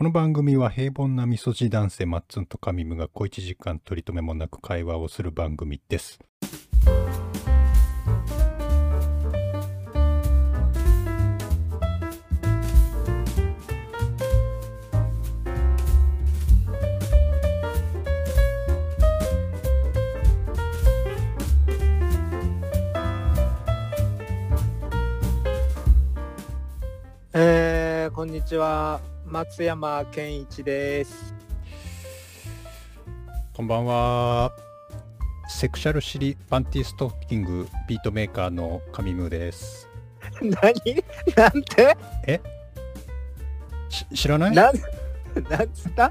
この番組は平凡なみそじ男性マッツンとカミムが小一時間取り留めもなく会話をする番組です。えー、こんにちは松山健一です。こんばんは。セクシャル尻パンティストッキングビートメーカーのカミムです。何？なんて？し知らない？なん？なんつった？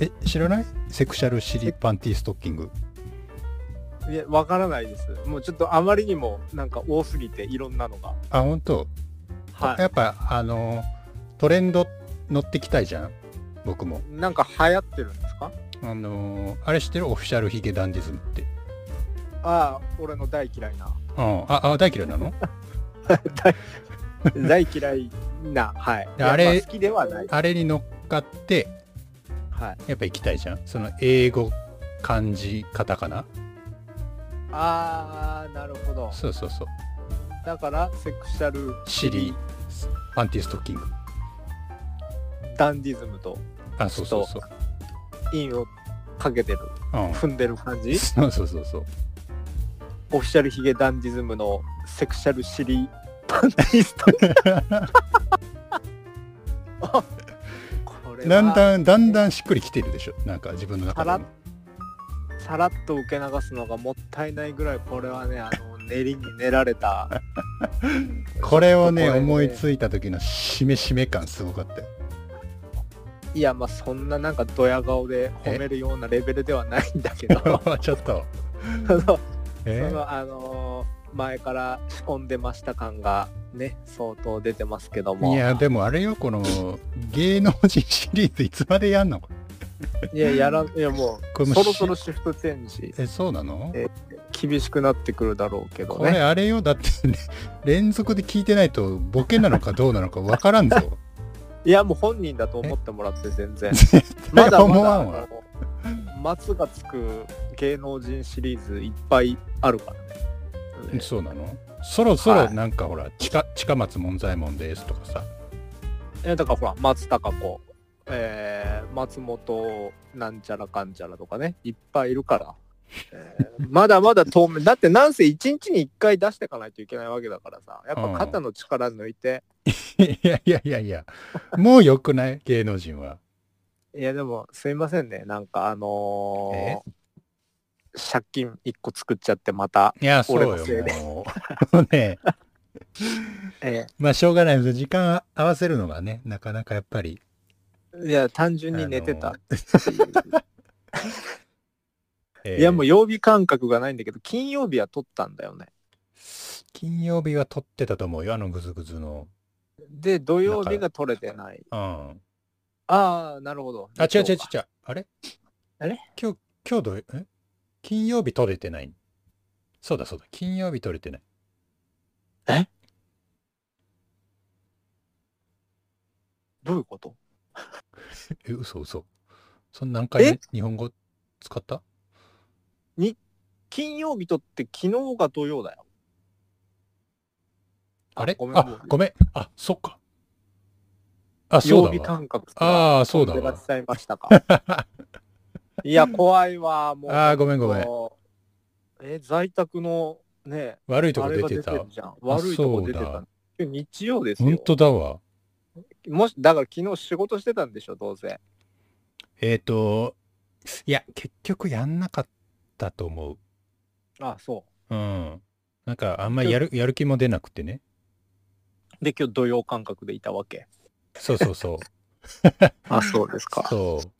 え、知らない？セクシャル尻パンティストッキング。いやわからないです。もうちょっとあまりにもなんか多すぎていろんなのが。あ、本当。はやっぱあのトレンド乗ってきたいじゃん。僕も。いなんか流行ってるんですか？あのあれ知ってる？オフィシャルヒゲダンディズムって。ああ俺の大嫌いな。うん。ああ大嫌いなの？大 大嫌いな。はい。あれまあ好きではない。あれに乗っかってはい。やっぱ行きたいじゃん。その英語漢字カタカナああなるほど。そうそうそう。だからセクシャルシリパンティストッキングダンディズムとあそうそうそう。インをかけてるうん。踏んでる感じ？そうそうそうそう。オフィシャルヒゲダンディズムのセクシャルシリパンティスト。だんだんだんだんしっくりきてるでしょ？なんか自分の中でも。さらっと受け流すのがもったいないぐらいこれはねあの練りに練られた。これをね。思いついた時のしめしめ感すごかったよいやまあそんななんかドヤ顔で褒めるようなレベルではないんだけど。ちょっと。そのえ？そのあのー前から仕込んでました感がね相当出てますけども。いやでもあれよこの芸能人シリーズいつまでやんの？いややらいやもうこれもそろそろシフトチェンジ。えそうなの？え厳しくなってくるだろうけどこれねあれよ？だって、ね、連続で聞いてないとボケなのかどうなのかわからんぞいやもう本人だと思ってもらって全然。まだまだ松がつく芸能人シリーズいっぱいあるからね。そうなの？そろそろはい。なんかほら近近松門左衛門ですとかさ。えだからほら松たか子えー、松本なんちゃらかんちゃらとかねいっぱいいるから、えーまだまだ当面だってなんせ1日に1回出していかないといけないわけだからさやっぱ肩の力抜いて、いやいやいやいや。もうよくない？芸能人は。いやでもすいませんね。なんかあのー借金1個作っちゃってまた、いやそうよもう。も うねえ。まあしょうがないです時間合わせるのがねなかなかやっぱり。ーいや単純に寝てた、えーいやもう曜日感覚がないんだけど金曜日は撮ったんだよね。金曜日は撮ってたと思うよあのグズグズので土曜日が撮れてない。うん。ああなるほど。あ違う違う違う。あれ？あれ？今日今日どう？え？金曜日撮れてない。そうだそうだ。金曜日撮れてない。どういうこと？え嘘嘘。そん何回日本語使った？金曜日撮って昨日が土曜だよあれ？ごめんあごめん。あそっか。あそう曜日感覚あーそうだわ。飛んでらっしゃいましたか。いや怖いわもう。あーごめんごめん。え在宅のね悪いとあれがこ出てた。出てるじゃん。悪いとこ出てた。そうだ。今日日曜です本よ当だわ。もしだから昨日仕事してたんでしょどうせ。えっ、ー、といや結局やんなかったと思う。あそう。ん。なんかあんまりやるやる気も出なくてね。うで今日土曜感覚でいたわけ。そうそうそう。あそうですか。そう。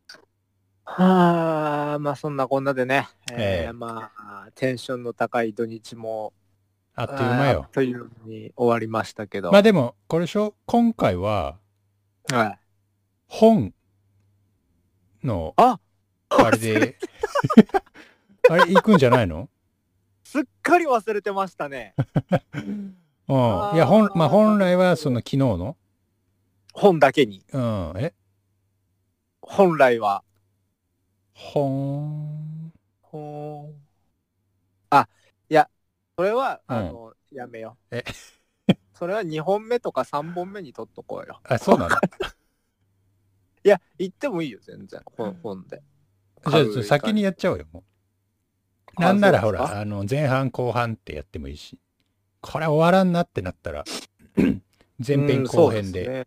はあまあそんなこんなでね、えーええ。まあテンションの高い土日もあっという間よ。あーあっという間に終わりましたけど、まあでもこれでしょ？今回ははい、本のああれで あれ行くんじゃないの？すっかり忘れてましたね うんいや本まあ本来はその昨日の？本だけにうんえ？本来は。ほーん。ほーん。あ、いや、それは、うんあの、やめよう。え？それは2本目とか3本目に取っとこうよ。あ、そうなの？いや、言ってもいいよ、全然。本本で。じゃあ先にやっちゃおうよ、もう。なんならほら、あの、前半後半ってやってもいいし。これ終わらんなってなったら、前編後編で。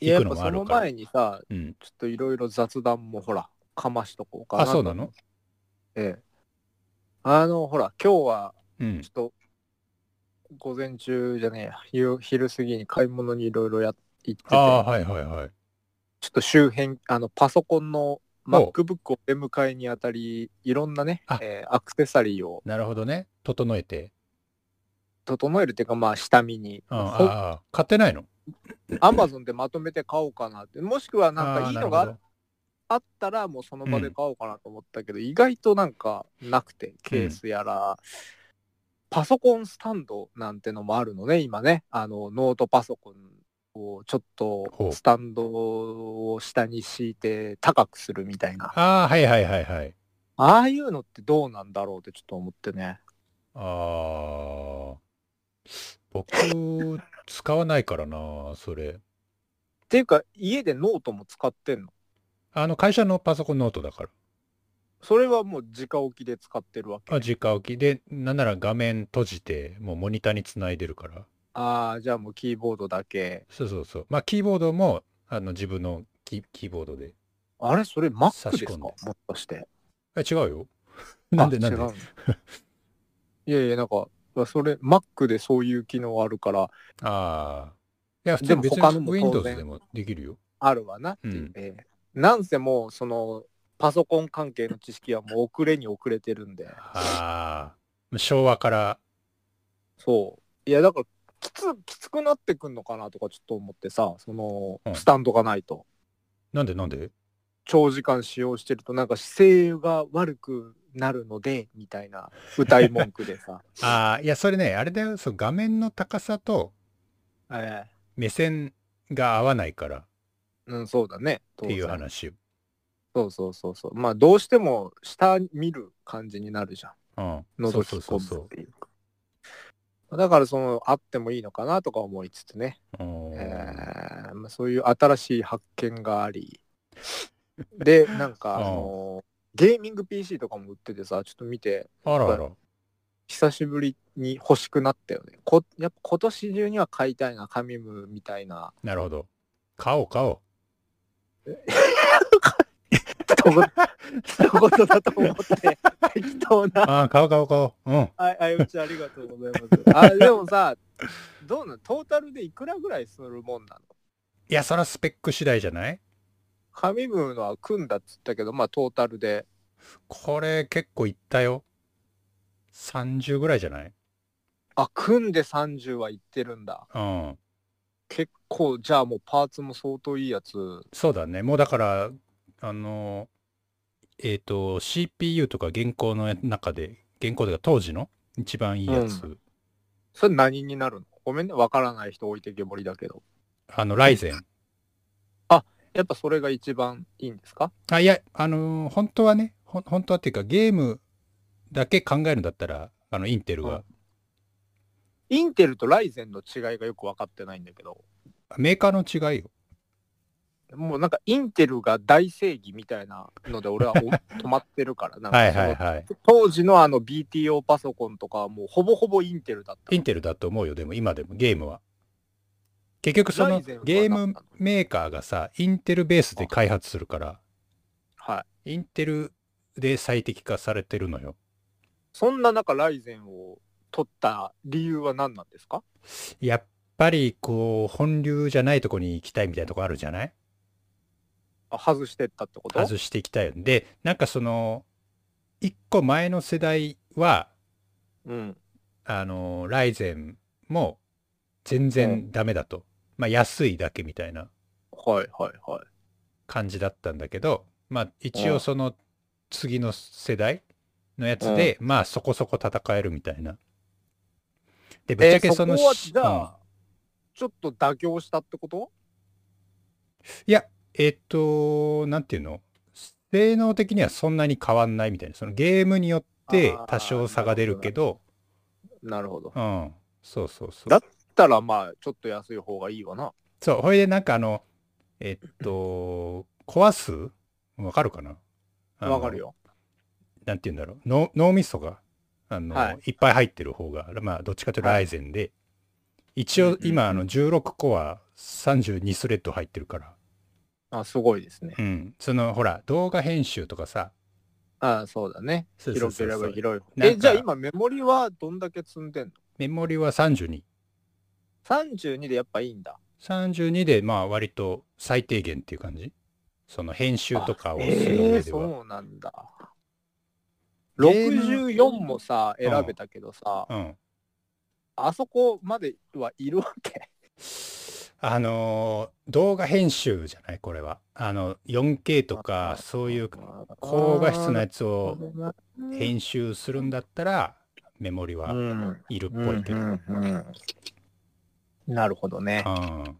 行くのぱそのもあるから前にさ、うん。ちょっといろいろ雑談もほら、かましとこうかなあ、と。そうなの？ええ。あの、ほら、今日は、うんちょっ。と、午前中じゃねえや、夕昼過ぎに買い物にいろいろや行ってて、ああ、はいはいはい。ちょっと周辺、あの、パソコンのお MacBook を出迎えにあたり、いろんなねあ、えーアクセサリーをなるほどね。整えて。整えるっていうか、まあ、下見に、うん、ああ、買ってないの？アマゾンでまとめて買おうかなって、もしくはなんかいいのがあったら、もうその場で買おうかなと思ったけど、意外となんかなくて、ケースやら、パソコンスタンドなんてのもあるのね、今ね。あの、ノートパソコンをちょっとスタンドを下に敷いて高くするみたいな。ああ、はいはいはいはい。ああいうのってどうなんだろうってちょっと思ってね。ああ。僕、使わないからな、それ。っていうか、家でノートも使ってんの？あの、会社のパソコンノートだから。それはもう直置きで使ってるわけ。あ、直置きで、なんなら画面閉じて、もうモニターにつないでるから。ああ、じゃあもうキーボードだけ。そうそうそう。まあ、キーボードも、あの、自分のキキーボードで。あれ？それ Mac でですか？もしかして。え、違うよ。なんでなんで？いやいや、なんか、それ Mac でそういう機能あるから、ああ。いや、普通に別に他のも当然 Windows でもできるよ。あるわなっていう。うんええなんせもう、その、パソコン関係の知識はもう遅れに遅れてるんで。ああ。昭和から、そう。いや、だから、きつ、きつくなってくんのかなとかちょっと思ってさ、そのうん、スタンドがないと。なんでなんで？長時間使用してると、なんか姿勢が悪くなるので、みたいな歌い文句でさ。ああ、いや、それね、あれだよ、そう画面の高さとええ目線が合わないからっうん、そうだね。ていう話よ。そうそうそうそう。まあ、どうしても下見る感じになるじゃん。うん。そう覗き込むっていうか。だから、その、あってもいいのかなとか思いつつね。えーまあ、そういう新しい発見があり。で、なんか、あのゲーミング PC とかも売っててさ、ちょっと見て、あらあら。久しぶりに欲しくなったよね。こやっぱ今年中には買いたいな、紙ムみたいな。なるほど。買おう買おう。一言だと思って、適当な。ああ、買おう買おう買おう。うん。はい、相打ちありがとうございます。あ、でもさ、どうなの？トータルでいくらぐらいするもんなの？いや、そらスペック次第じゃない？紙ムのは組んだっつったけど、まあトータルで。これ結構いったよ。30ぐらいじゃない？あ、組んで30はいってるんだ。うん。結構、じゃあもうパーツも相当いいやつ。そうだね。もうだから、あの、えっ、と、CPU とか現行の中で、現行でか当時の？一番いいやつ。うそれ何になるの？ごめんね、わからない人置いてけぼりだけど。あの、ライゼン。やっぱそれが一番いいんですか？あ、いや、あのー本当はね、本当はっていうか、ゲームだけ考えるんだったら、あの、インテルが、うんインテルとライゼンの違いがよく分かってないんだけど、メーカーの違いよ。もうなんかインテルが大正義みたいなので俺はお 止まってるから、なんはいはいはい。当時のあの BTO パソコンとかはもうほぼほぼインテルだった。インテルだと思うよ、でも今でもゲームは。結局そのゲームメーカーがさ、インテルベースで開発するから、はい。インテルで最適化されてるのよ。そんな中ライゼンを取った理由は何なんですか？やっぱりこう、本流じゃないとこに行きたいみたいなとこあるじゃない？あ外してったってこと？外していきたいよ。で、なんかその、一個前の世代は、うん。あの、ライゼンも全う然ダメだと。まあ安いだけみたいなはいはいはい。感じだったんだけど、まあ一うん応その次の世代のやつで、まあそこそこ戦えるみたいな。で、ぶっちゃけその、えーそこはじゃうんあ、ちょっと妥協したってこと？いや、えっと、なんていうの？性能的にはそんなに変わんないみたいな。そのゲームによって多少差が出るけど、なるほど。うん。そうそうそう。だったらまあ、ちょっと安い方がいいわな。そう、ほいでなんかあの、えっと、壊す？わかるかな？わかる。よ。なんて言うんだろう。脳脳みそが、あの、はいい、っぱい入ってる方が、まあ、どっちかというとライゼンで、一応うんうんうん今、あの、16コア32スレッド入ってるから、あ、すごいですね。うん。その、ほら、動画編集とかさ、あそうだね。広ければ広いえ、じゃあ今メモリはどんだけ積んでんの？メモリは32。?32 でやっぱいいんだ。32で、まあ、割と最低限っていう感じ？その編集とかをするえ上ー、では。そうなんだ。ゲーム？64もさ、うん選べたけどさ、うん。あそこまではいるわけ？あのー動画編集じゃない？これは。あの、4K とか、そういう高画質なやつを編集するんだったら、メモリはうんいるっぽいけど。なるほどね。うん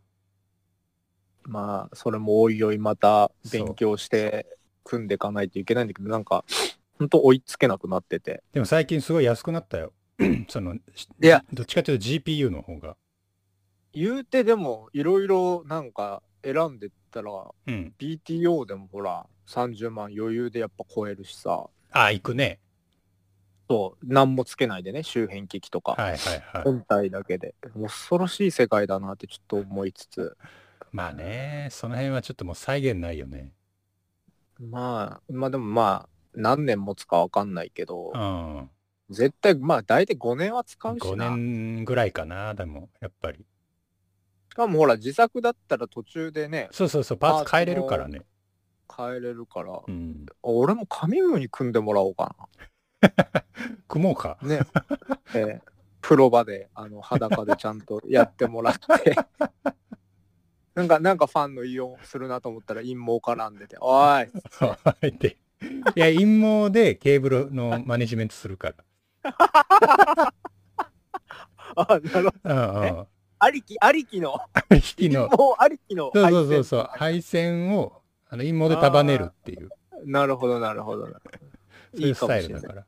まあ、それもおいおいまた勉強して組んでいかないといけないんだけど、なんか、ほんと追いつけなくなってて。でも最近すごい安くなったよ。その、いやどっちかというと GPU の方が。言うてでも、いろいろなんか選んでったら、うん。BTO でもほら、30万余裕でやっぱ超えるしさ、あ、行くね。そう、何もつけないでね、周辺機器とか。はいはいはい。本体だけで。恐ろしい世界だなってちょっと思いつつ。まあね、その辺はちょっともう再現ないよね。まあ、まあでもまあ、何年持つかわかんないけどう、ん。絶対、まあ大体5年は使うし5な。年ぐらいかな、でも、やっぱり。しかもほら、自作だったら途中でね、そうそうそう、パーツ変えれるからね。変えれるから、うん。俺も紙ムに組んでもらおうか 組もうか。な。ね。えー風呂場で、あの、裸でちゃんとやってもらって。なんか、なんかファンの言いようするなと思ったら陰謀絡んでて、おいは いでいや、陰謀でケーブルのマネジメントするから。あ、なるほど。ありき、ありきの、引きの。もうありきのそう。そうそうそう。配線をあの陰謀で束ねるっていう、なるほど、なるほど。いうスタイルだから。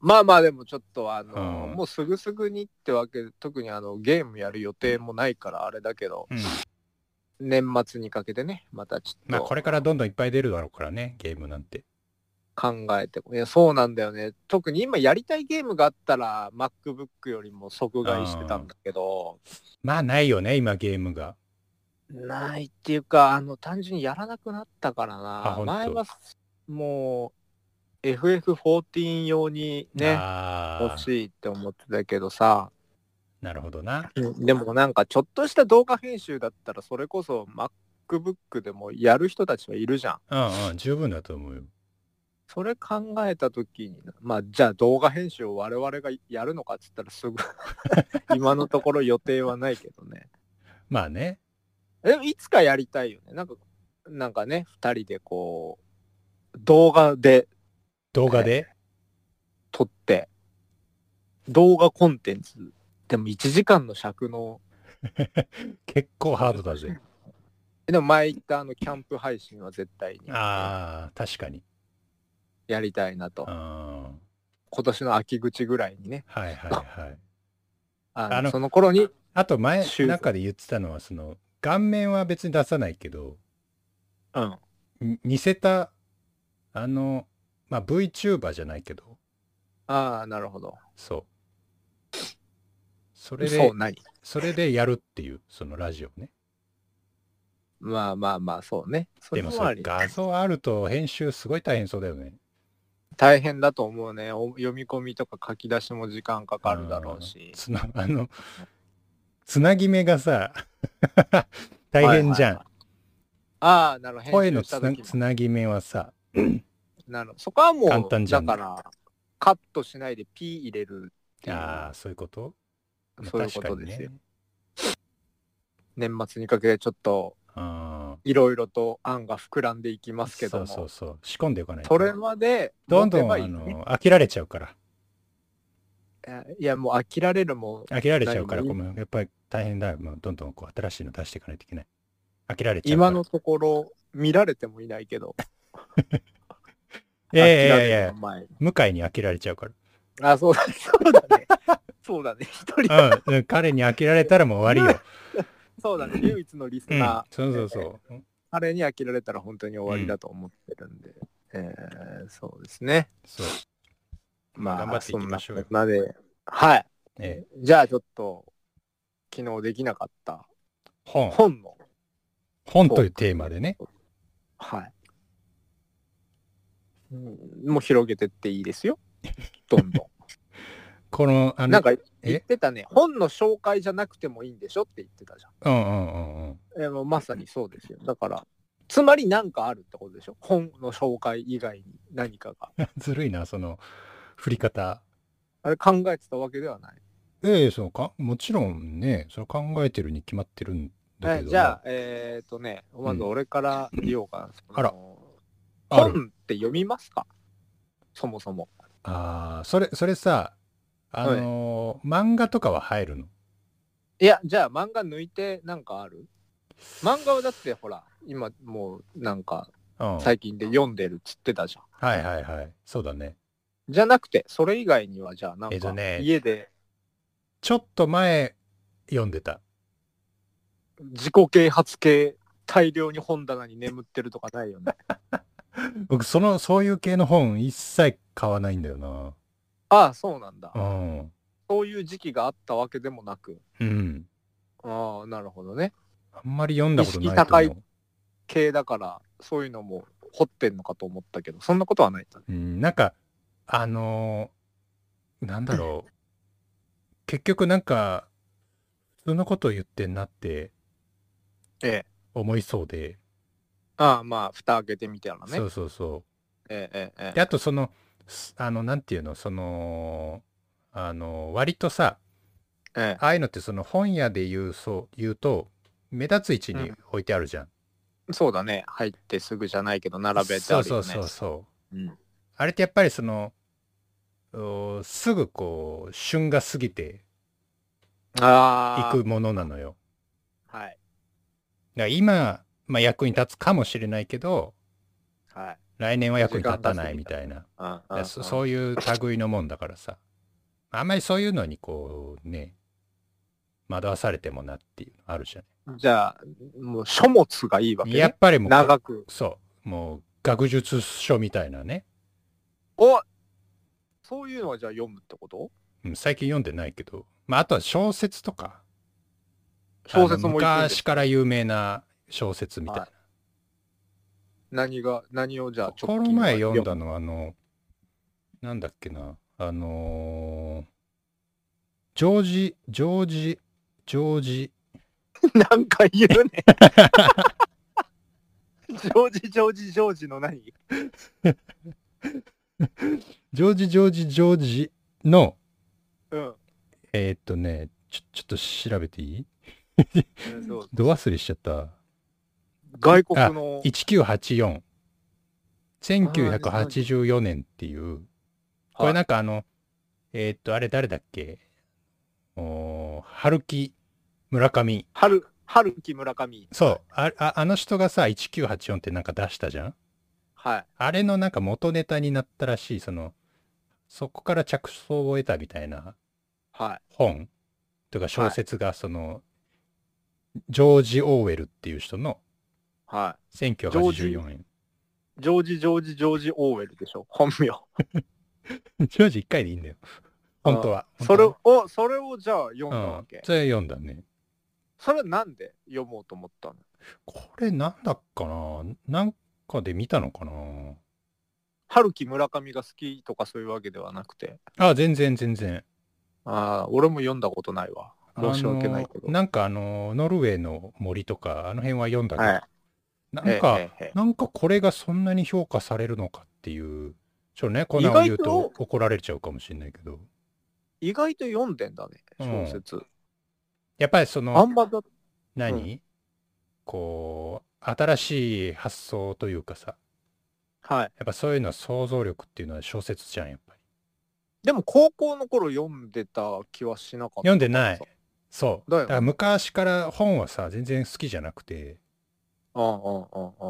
まあまあでもちょっとあの、うん。もうすぐすぐにってわけ特にあのゲームやる予定もないからあれだけどうん。年末にかけてねまたちょまあ、っこれからどんどんいっぱい出るだろうからね、ゲームなんて。と考えていやそうなんだよね。特に今やりたいゲームがあったら MacBook よりも即買いしてたんだけど。まあ、ないよね、今ゲームが。ないっていうかあの単純にやらなくなったからあな前はもう FF14 用にね欲しいって思ってたけどさなるほどな。でもなんかちょっとした動画編集だったらそれこそ MacBook でもやる人たちはいるじゃん。うんうん、十分だと思うよ。それ考えた時にまあじゃあ動画編集を我々がやるのかっつったらすぐ 今のところ予定はないけどね。まあね。でもいつかやりたいよね。なんかなんかね2人でこう動画で動画で、撮って。動画コンテンツ。でも1時間の尺の。結構ハードだぜ。でも前言ったあのキャンプ配信は絶対に。ああ、確かに。やりたいなと。今年の秋口ぐらいにね。いはいはい。あのその頃にあと前、中で言ってたのは、その、顔面は別に出さないけど、うん。に似せた、あの、まあ VTuber じゃないけど、ああなるほど。そう。それでそう、何それでやるっていう、そのラジオね。まあまあまあそうね。そでもそ画像あると編集すごい大変そうだよね。大変だと思うね。お読み込みとか書き出しも時間かかるだろうし。つな、あの、つなぎ目がさ、大変じゃん。はいはいはい。ああなるほど。声のつなぎ目はさ、なるそこはも簡単うじゃんだからカットしないで P 入れるっていうああ、そういうこと？そういうことですよ、ま年末にかけてちょっといろいろと案が膨らんでいきますけどもそうそうそう。仕込んでおかないと。それまでどんどん、あの、飽きられちゃうから。いやもう飽きられるもん飽きられちゃうから、やっぱり大変だよ。もうどんどんこう新しいの出していかないといけない。飽きられちゃうから。今のところ見られてもいないけど。いやいやいや向井に飽きられちゃうから。あ、そうだね。そうだね。そうだね。一人、うんうん、彼に飽きられたらもう終わりよ。そうだね。唯一のリスうんナー。、そうそうそう。あれに飽きられたら本当に終わりだと思ってるんで。えーそうですね。そう。まあ、頑張っていきましょうで。はい。ええ、じゃあちょっと、昨日できなかった本。本の、本というテーマでね。はい。うんもう広げてっていいですよ。どんどこの、あん。の、なんか言えってたね。本の紹介じゃなくてもいいんでしょって言ってたじゃん。うんうんうんうん。えーもうまさにそうですよ。だから、つまり何かあるってことでしょ？本の紹介以外に何かが。ずるいな、その、振り方。あれ考えてたわけではない。ええそうか、もちろんね、それ考えてるに決まってるんだけどじゃあ、えっ、とね、まず俺から言おうかな。そのあら本って読みますか？そもそも。ああ、それ、それさ、あのー漫画とかは入るの？いや、じゃあ漫画抜いてなんかある？漫画はだってほら、今もうなんか最近で読んでるっつってたじゃん。はいはい。そうだね。じゃなくて、それ以外にはじゃあなんかえっとね家でちょっと前、読んでた。自己啓発系大量に本棚に眠ってるとかないよね？僕、その、そういう系の本一切買わないんだよな。ああ、そうなんだ。うん。そういう時期があったわけでもなく。うん。ああ、なるほどね。あんまり読んだことないと意識高い思う。系だから、そういうのも掘ってんのかと思ったけど、そんなことはないんだね。うん、なんか、あのーなんだろう。結局なんか、普通のことを言ってんなってええ。思いそうで。ああ、まあ、蓋開けてみたらね。そうそうそええ、ええ、えう。で、あとその、すあの、なんていうの、その、あの、割とさ、え。ええああいうのってその本屋で言う、そう、言うと、目立つ位置に置いてあるじゃん。そうだね。入ってすぐじゃないけど、並べてあるよね。そうそうそうそう。うん。あれってやっぱりその、おすぐこう、旬が過ぎてああ。いくものなのよ。はい。だから今、まあ、役に立つかもしれないけど、はい。来年は役に立たないみたいな。うんだうんからそそういう類のもんだからさ。あんまりそういうのにこうね、惑わされてもなっていうのあるじゃじゃあ、もう書物がいいわん。け、ね。やっぱりもう、長く。そう、もう学術書みたいなね。おそういうのはじゃあ読むってこと？うん最近読んでないけど、まあ、あとは小説とか。小説も昔から有名な小説みたいな。はい何が、何をじゃあこの前読んだののは、あの、なんだっけな、あのージョージ、ジョージ、ジョージ、なんか言うね。ジョージ、ジョージ、ジョージの何？ジョージ、ジョージ、ジョージの、うん。えーっとね、ちょ、ちょっと調べていい？どう？ぞ ど忘れしちゃった？外国の。1984。1984年っていう、これなんかあの、えーっと、あれ誰だっけ？おー春木村上。春、春木村上。そう。あああの人がさ、1984ってなんか出したじゃん？はい。あれのなんか元ネタになったらしい、その、そこから着想を得たみたいなはい。本？とか小説が、その、ジョージ・オーウェルっていう人のは1984年。い。ジョージ、ジョージ、ジョージ・オーウェルでしょ？本名。ジョージ1回でいいんだよ。本当は。それ本を、それをじゃあ読んだわけ。。それ読んだね。それなんで読もうと思ったの？これなんだっかな？なんかで見たのかな？春木村上が好きとかそういうわけではなくて。あ、全然全然。ああ、俺も読んだことないわ。申し訳ないけど。なんかあの、ノルウェーの森とか、あの辺は読んだけど、はい。なんか、なんかこれがそんなに評価されるのかっていう、ちょっとね、こんなの言うとと怒られちゃうかもしれないけど、意外と読んでんだね、うん小説。やっぱりそあの、んまだ、何、こう、新しい発想というかさ、はい。やっぱそういうのは想像力っていうのは小説じゃん、やっぱり。でも高校の頃読んでた気はしなかった。読んでない。そう。だだから昔から本はさ、全然好きじゃなくて、うんうんうんうん。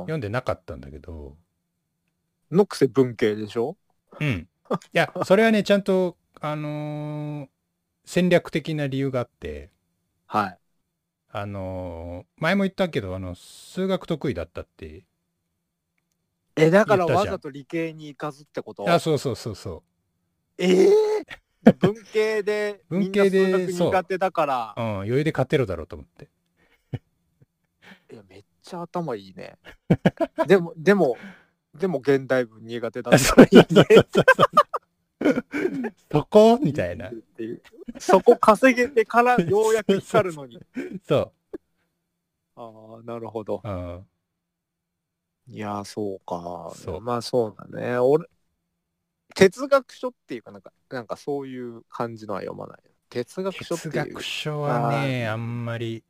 読んでなかったんだけど、のくせ文系でしょ？うん。いや、それはね、ちゃんと、あのー戦略的な理由があって、はい。あのー前も言ったけど、あの、数学得意だったって。え、だからわざと理系に行かずってこと？あ、そうそうそうそええ文系で、文系で苦手だからう。う、ん、余裕で勝てるだろうと思って。いや、めっちゃ頭いいね。でも、でも、でも現代文苦手だあったそこみたいな。そこ稼げてからようやく光るのに。そああ、なるほど。う。うん。いやー、そうか。そうまあそうだね。俺、哲学書っていうかなんか、なんかそういう感じのは読まない。哲学書っていう哲学。書はね、あんまり、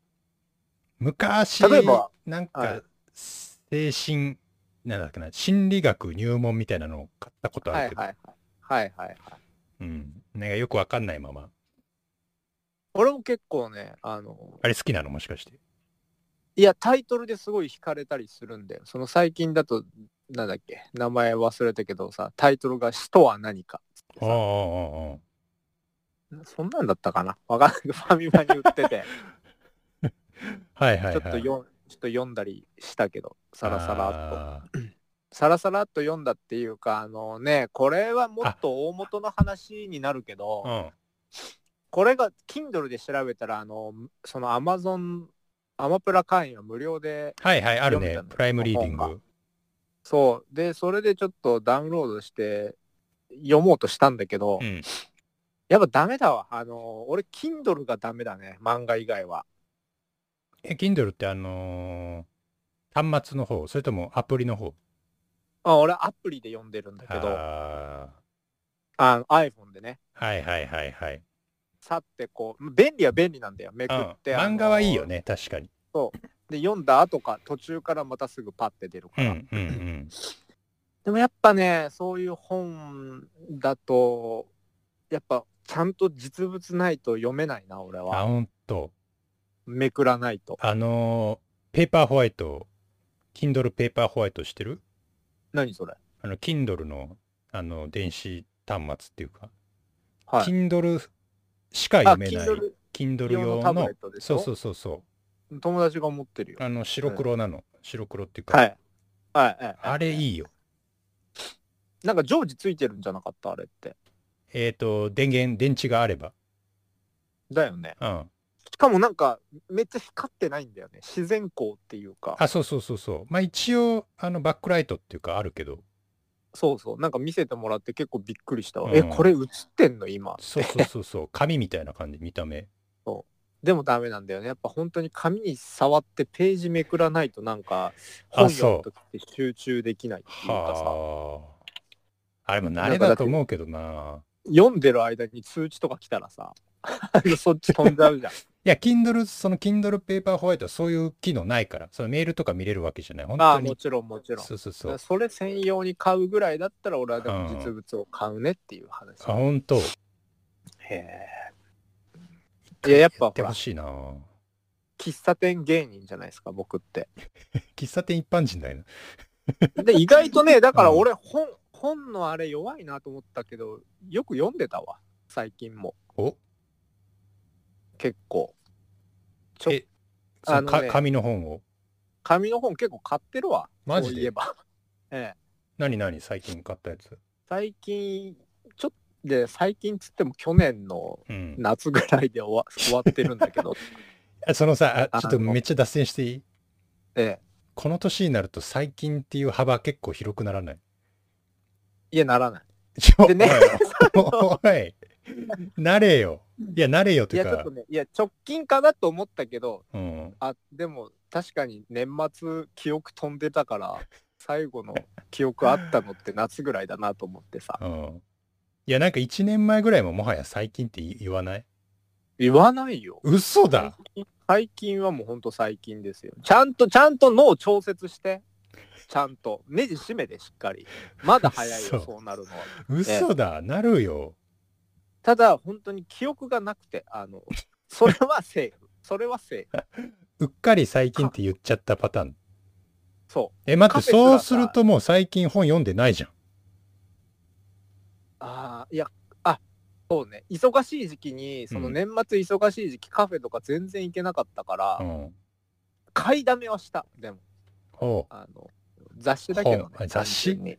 昔、例えばなんか、はい精神、なんだっけな、心理学入門みたいなのを買ったことあるけど、はいはいはい。はいはいはい。うん。なんかよくわかんないまま。俺も結構ね、あの、あれ好きなの？もしかして。いや、タイトルですごい惹かれたりするんだよ。その最近だと、なんだっけ、名前忘れたけどさ、タイトルが死とは何かっつっておうさ。おうおうそんなんだったかな？わかんないけど、ファミマに売ってて、はいはいはい。ちょっとちょっと読んだりしたけど、さらさらっと。さらさらっと読んだっていうか、あのね、これはもっと大元の話になるけど、うん。これが Kindle で調べたら、あの、その Amazon、アマプラ会員は無料で、はいはい、あるねプライムリーディン本グ。そう。で、それでちょっとダウンロードして読もうとしたんだけど、うん。やっぱダメだわ。あの、俺、Kindle がダメだね。漫画以外は。え、Kindle ってあのー端末の方、それともアプリの方？あ俺、アプリで読んでるんだけど、ああの iPhone でね。ーはいはいはいはい。さってこう、便利は便利なんだよ。めくうんって。あの漫画はいいよ。ね、確かに。で、読んだ後か、途中からまたすぐパッて出るから。うんうんうん。でもやっぱね、そういう本だと、やっぱちゃんと実物ないと読めないな、俺あ、は。ほんと。めくらないと。あのーペーパーホワイト、Kindle ペーパーホワイトしてる？何それ？あの、Kindle の、あの、電子端末っていうか、はい。Kindle しかあ、読めない、Kindle 用用ののタブレッ、トでしょ？そうそうそうそう。友達が持ってるよ。あの、白黒なの。白黒っていうか、はい。はい。はい。あれいいよ。なんか常時ついてるんじゃなかった？あれって。えっ、と、電源、電池があれば。だよね。うん。しかもなんかめっちゃ光ってないんだよね。自然光っていうか。あ、そうそうそうそう。まあ一応、あの、バックライトっていうかあるけど、そうそう。なんか見せてもらって結構びっくりしたわ。うんえ、これ映ってんの？今。そうそうそうそう、紙みたいな感じ、見た目。でもダメなんだよね。やっぱ本当に紙に触ってページめくらないとなんか本読むって集中できないっていうかさ。はあ。あれも慣れだと思うけどな。読んでる間に通知とか来たらさ、そっち飛んじゃうじゃん。いや、Kindle、その Kindle ペーパーホワイトはそういう機能ないから、そのメールとか見れるわけじゃない。本ああ、当に。もちろんもちろん。そうそうそう。それ専用に買うぐらいだったら俺はでもうん実物を買うねっていう話。あ、本当。へえ。いややっぱほほしいな。喫茶店芸人じゃないですか、僕って。喫茶店一般人だよな。で、意外とね、だからうん俺本、本のあれ弱いなと思ったけど、よく読んでたわ、最近も。お？結構。ちょえ、そのあのねか紙の本を？紙の本結構買ってるわ。マジで？そういえば。ええ。何何？最近買ったやつ？最近、ちょっと、で、最近つっても去年のうん。夏ぐらいで終わ 終わってるんだけど、あそのさ、あちょっとめっちゃ脱線していい？ええ。この年になると最近っていう幅結構広くならない？いや、ならない。ちょでねおい なれよ。いや、なれよというか。いやちょっと、ねいや直近かなと思ったけどうん。あでも確かに年末記憶飛んでたから 最後の記憶あったのって夏ぐらいだなと思ってさ。うん。いや、なんか1年前ぐらいももはや最近って言言わない？言わないよ。嘘だ。最近最近はもうほんと最近ですよ。ちゃんとちゃんと脳調節して。ちゃんと。ネジ締めてしっかり。まだ早いよそうそうなるのは。嘘だ。なるよ。ただ本当に記憶がなくてあの それはセーフそれはセーフ うっかり最近って言っちゃったパターン。そう。え、待って、そうするともう最近本読んでないじゃん。ああ、いや、あ、そうね。忙しい時期に、そのうん年末忙しい時期、カフェとか全然行けなかったから、うん。買いだめはした。でも、ほあの、雑誌だけどね本。雑誌？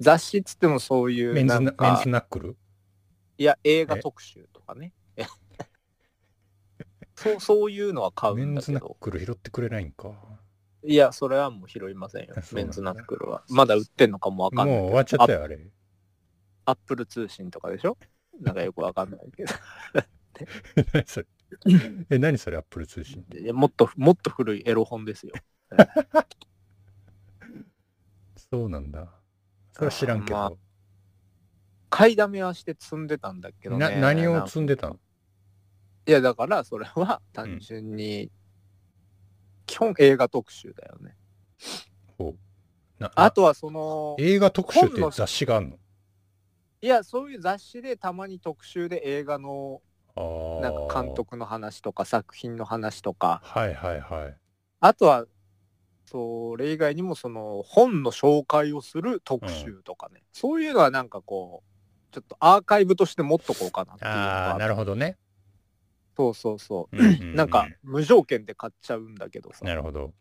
雑誌っつってもそういうメンズナックル？いや、映画特集とかね。そう、そういうのは買うメンズナッんだけど。クル拾ってくれないんか。いや、それはもう拾いませんよ んだメンズナックルは。まだ売ってんのかもわかんないけど。もう終わっちゃったよ、あれ。アップル通信とかでしょ？なんかよくわかんないけど。何それ。え、何それ、アップル通信？って。もっと、もっと古いエロ本ですよ。そうなんだ。それは知らんけど。まあ買いだめはして積んでたんだけどね。な何を積んでたの？いや、だからそれは単純に、基本映画特集だよね。ほう。なあとはその、映画特集って雑誌があんの？いや、そういう雑誌でたまに特集で映画のなんか監督の話とか作品の話とか、はいはいはい。あとは、それ以外にもその本の紹介をする特集とかね、そういうのはなんかこう、ちょっとアーカイブとして持っとこうかなっていうのああ、がなるほどね。そうそうそう。うんうんうんなんか無条件で買っちゃうんだけどさ。なるほど。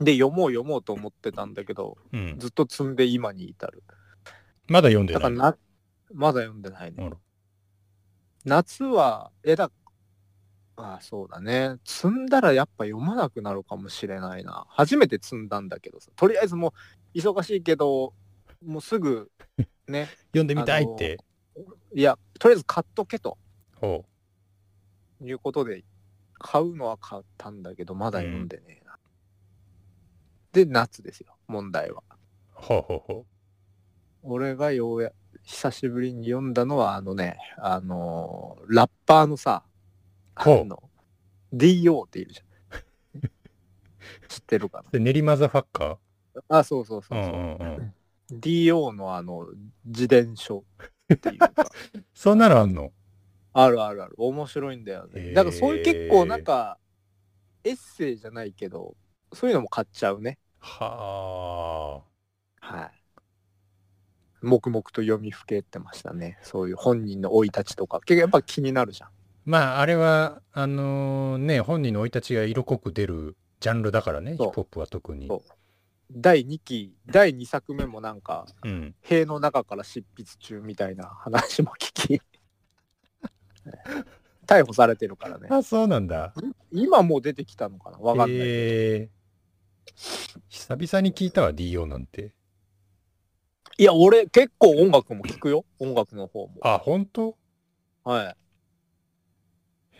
で、読もう読もうと思ってたんだけど、うん。ずっと積んで今に至る。まだ読んでない。だからな、まだ読んでないね。夏は、え、だ、ああ、そうだね。積んだらやっぱ読まなくなるかもしれないな。初めて積んだんだけどさ。とりあえずもう忙しいけど、もうすぐ、ね。読んでみたいって。いや、とりあえず買っとけとほいうことで、買うのは買ったんだけど、まだ読んでねえな。で、夏ですよ、問題は。う。ほうほうほ俺がようや、久しぶりに読んだのは、あのね、あのーラッパーのさ、あの、DO っているじゃん。知ってるかう。で、練馬ザファッカー？なあ、そうそうそうそう、うんうんうん。DO のあの、自伝書っていうか、そんなのあんの？あるあるある。面白いんだよね。だからそういう結構なんか、エッセイじゃないけど、そういうのも買っちゃうね。ははい。黙々と読みふけってましたね。そういう本人の生い立ちとか。結構やっぱ気になるじゃん。あ。まあ、あれは、あのね、本人の生い立ちが色濃く出るジャンルだからね、ヒップホップは特にそ。う第2期、第2作目もなんか、うん。塀の中から執筆中みたいな話も聞き、逮捕されてるからね。あ、そうなんだ。今もう出てきたのかな？わかんない。えー、久々に聞いたわ、DO なんて。いや、俺結構音楽も聞くよ。音楽の方も。あ、本当？は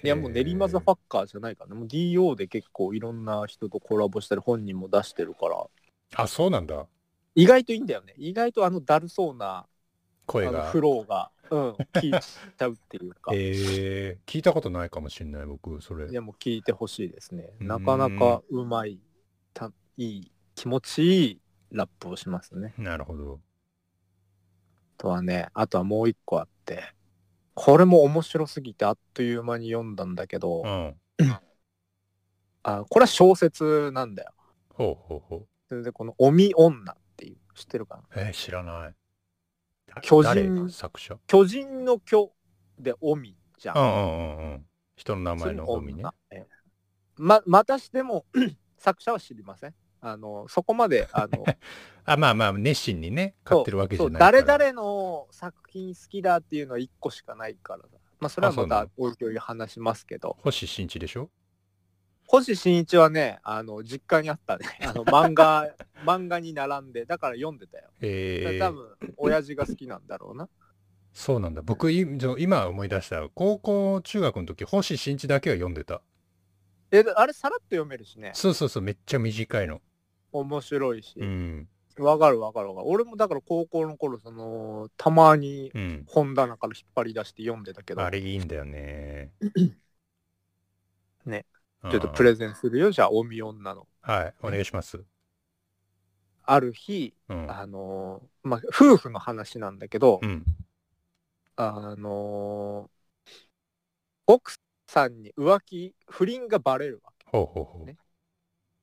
い。いや、もう練馬ザファッカーじゃないかな。もう DO で結構いろんな人とコラボしたり本人も出してるから、あ、そうなんだ。意外といいんだよね。意外とあのだるそうな声があのフ。ローが、うん、聞いちゃうっていうか。えー、聞いたことないかもしれない、僕、それい。や、もう聞いてほしいですね。うんなかなかうまい、たいい、気持ちいいラップをしますね。なるほど。あとはね、あとはもう一個あって、これも面白すぎてあっという間に読んだんだけど、うん。あこれは小説なんだよ。ほうほうほそれでこの「おみ女」っていう知ってるかな？う。えー、知らない。だ巨人作者？巨人の巨で「おみ」じゃん。うんうんうんうん。人の名前の海ね。女ええままたしても 作者は知りません？あのそこまであの あ、まあまあ、熱心にね、買ってるわけじゃないから。誰々の作品好きだっていうのは1個しかないからさまあそれはまたおいおい話しますけど星新一でしょ？星新一はねあの実家にあったね あの漫画漫画に並んでだから読んでたよ、えー、多分親父が好きなんだろうなそうなんだ。僕、い今思い出した。高校、中学の時、星新一だけは読んでた。えあれさらっと読めるしねそうそうそう、めっちゃ短いの。面白いしうん。わ、かるわかるわかる俺もだから高校の頃そのたまにうん。本棚から引っ張り出して読んでたけどあれいいんだよね。ねうん。ちょっとプレゼンするよじゃあおみ女のはい、お願いします。ある日うん。あのーまあ夫婦の話なんだけど、うん。あのー奥さんに浮気不倫がバレるわけほうほうほう。ね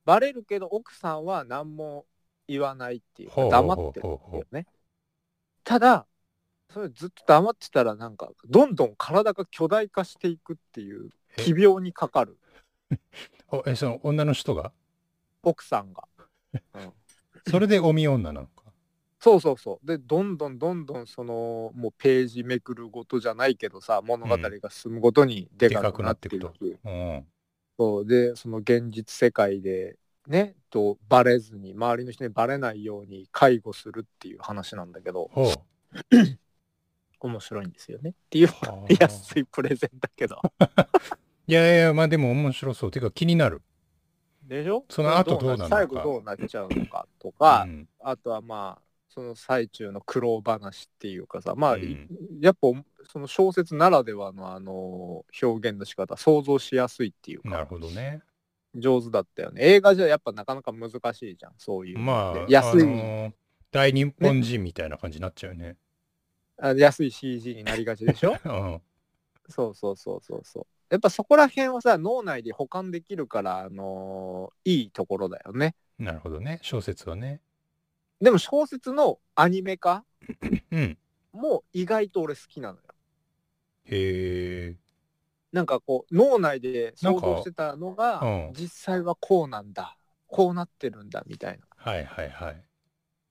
バレるけど奥さんは何も言わないっていうか黙ってるほうほうほうよね。ただそれずっと黙ってたらなんかどんどん体が巨大化していくっていうえ？奇病にかかる おえその女の人が？奥さんが。うんそれでおみ女なのか？そうそうそう。で、どんどんどんどんその、もうページめくるごとじゃないけどさ、物語が進むごとにでかくなっていく。くうんそうで、その現実世界で、ね、とバレずに、周りの人にバレないように介護するっていう話なんだけど、ほう 面白いんですよね。っていうはあ 安いプレゼンだけど。いやいやまあでも面白そう。ていうか気になる。でしょ？その後どうなるのか。最後どうなっちゃうのかとか、うん。あとはまあ、その最中の苦労話っていうかさ、まあ、うん。やっぱその小説ならではのあの表現の仕方、想像しやすいっていうなるか、ほどね。上手だったよね。映画じゃやっぱなかなか難しいじゃん、そういう。のって。まあ安い、あのー大日本人みたいな感じになっちゃうよね。あ安い CG になりがちでしょ？うん。そうそうそうそうそう。やっぱそこら辺はさ、脳内で保管できるから、あのーいいところだよね。なるほどね。小説はね。でも小説のアニメ化うん。も意外と俺好きなのよ。へえ。なんかこう脳内で想像してたのが、うん。実際はこうなんだこうなってるんだみたいな。はいはいはい。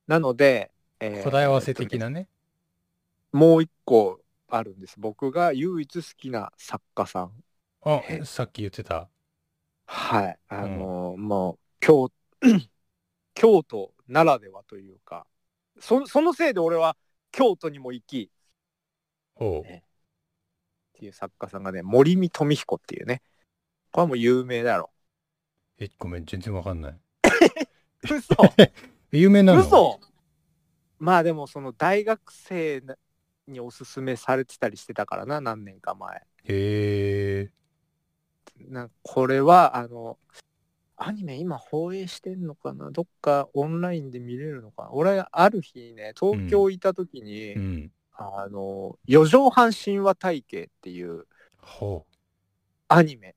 なので、えー答え合わせ的なねもう一個あるんです。僕が唯一好きな作家さんあえさっき言ってた。はい。あのーもう京 京都ならではというかそそのせいで俺は京都にも行きほう。えっていう作家さんがね森見富彦っていうねこれはもう有名だろ。えごめん全然わかんない。嘘。有名なの？嘘。まあでもその大学生におすすめされてたりしてたからな何年か前。へえなんこれはあのアニメ今放映してんのかな？どっかオンラインで見れるのかな？俺ある日ね東京いた時に、うん。あの四畳半神話体系っていうほアニメ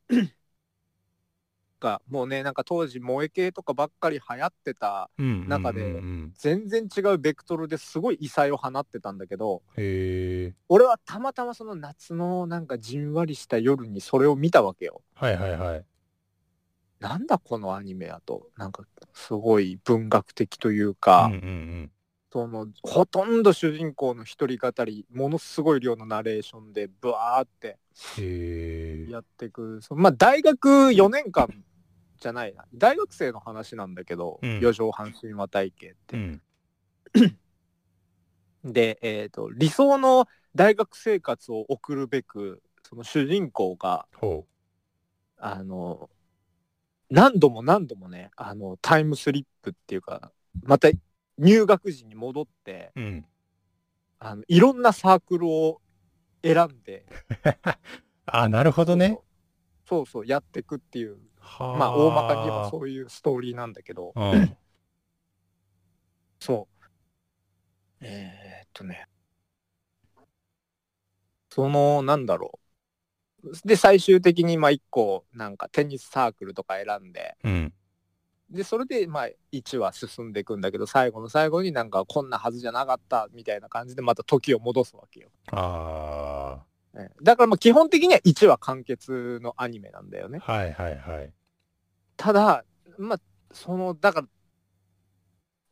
がもうねなんか当時萌え系とかばっかり流行ってた中で全然違うベクトルですごい異彩を放ってたんだけど俺はたまたまその夏のなんかじんわりした夜にそれを見たわけよ。はいはいはい。なんだこのアニメやと。なんかすごい文学的というか、うんうんうん。そのほとんど主人公の一人語りものすごい量のナレーションでブワーってやってくそのまあ大学4年間じゃないな。大学生の話なんだけど、うん。四畳半神話体系って。うん。で、えー、と理想の大学生活を送るべくその主人公がほあの何度も何度もねあのタイムスリップっていうかまた入学時に戻ってううん。あのいろんなサークルを選んで あなるほどね。そうそうやっていくっていうはまあ大まかに言えばそういうストーリーなんだけど。うん。そう。えー、っとね。そのなんだろう。で最終的にまあ1個なんかテニスサークルとか選んで。うん。でそれでまあ1話進んでいくんだけど最後の最後になんかこんなはずじゃなかったみたいな感じでまた時を戻すわけよ。あええだからまあ基本的には1話完結のアニメなんだよね。あはいはいはい。ただまあそのだから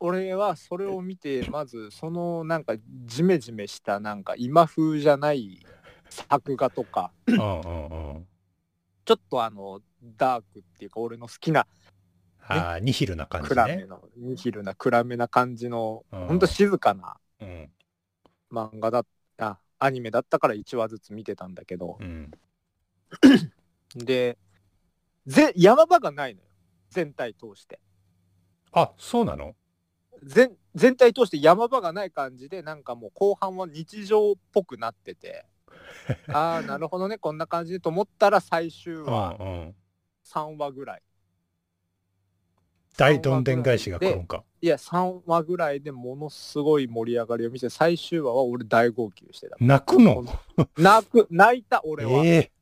俺はそれを見てまずそのなんかジメジメしたなんか今風じゃない作画とかうんうんうん。ちょっとあのダークっていうか俺の好きなああニヒルな感じね。暗めのニヒルな暗めな感じのうん。ほんと静かなうん。漫画だったアニメだったから1話ずつ見てたんだけど。うん。でぜ山場がないのよ。全体通して。あそうなの？全全体通して山場がない感じでなんかもう後半は日常っぽくなってて。ああなるほどね。こんな感じでと思ったら最終うん話うん。3話ぐらい大どんでん返しが来るんか。いや3話ぐらいでものすごい盛り上がりを見せ最終話は俺大号泣してた。泣くの？泣く泣いた俺は、ええ。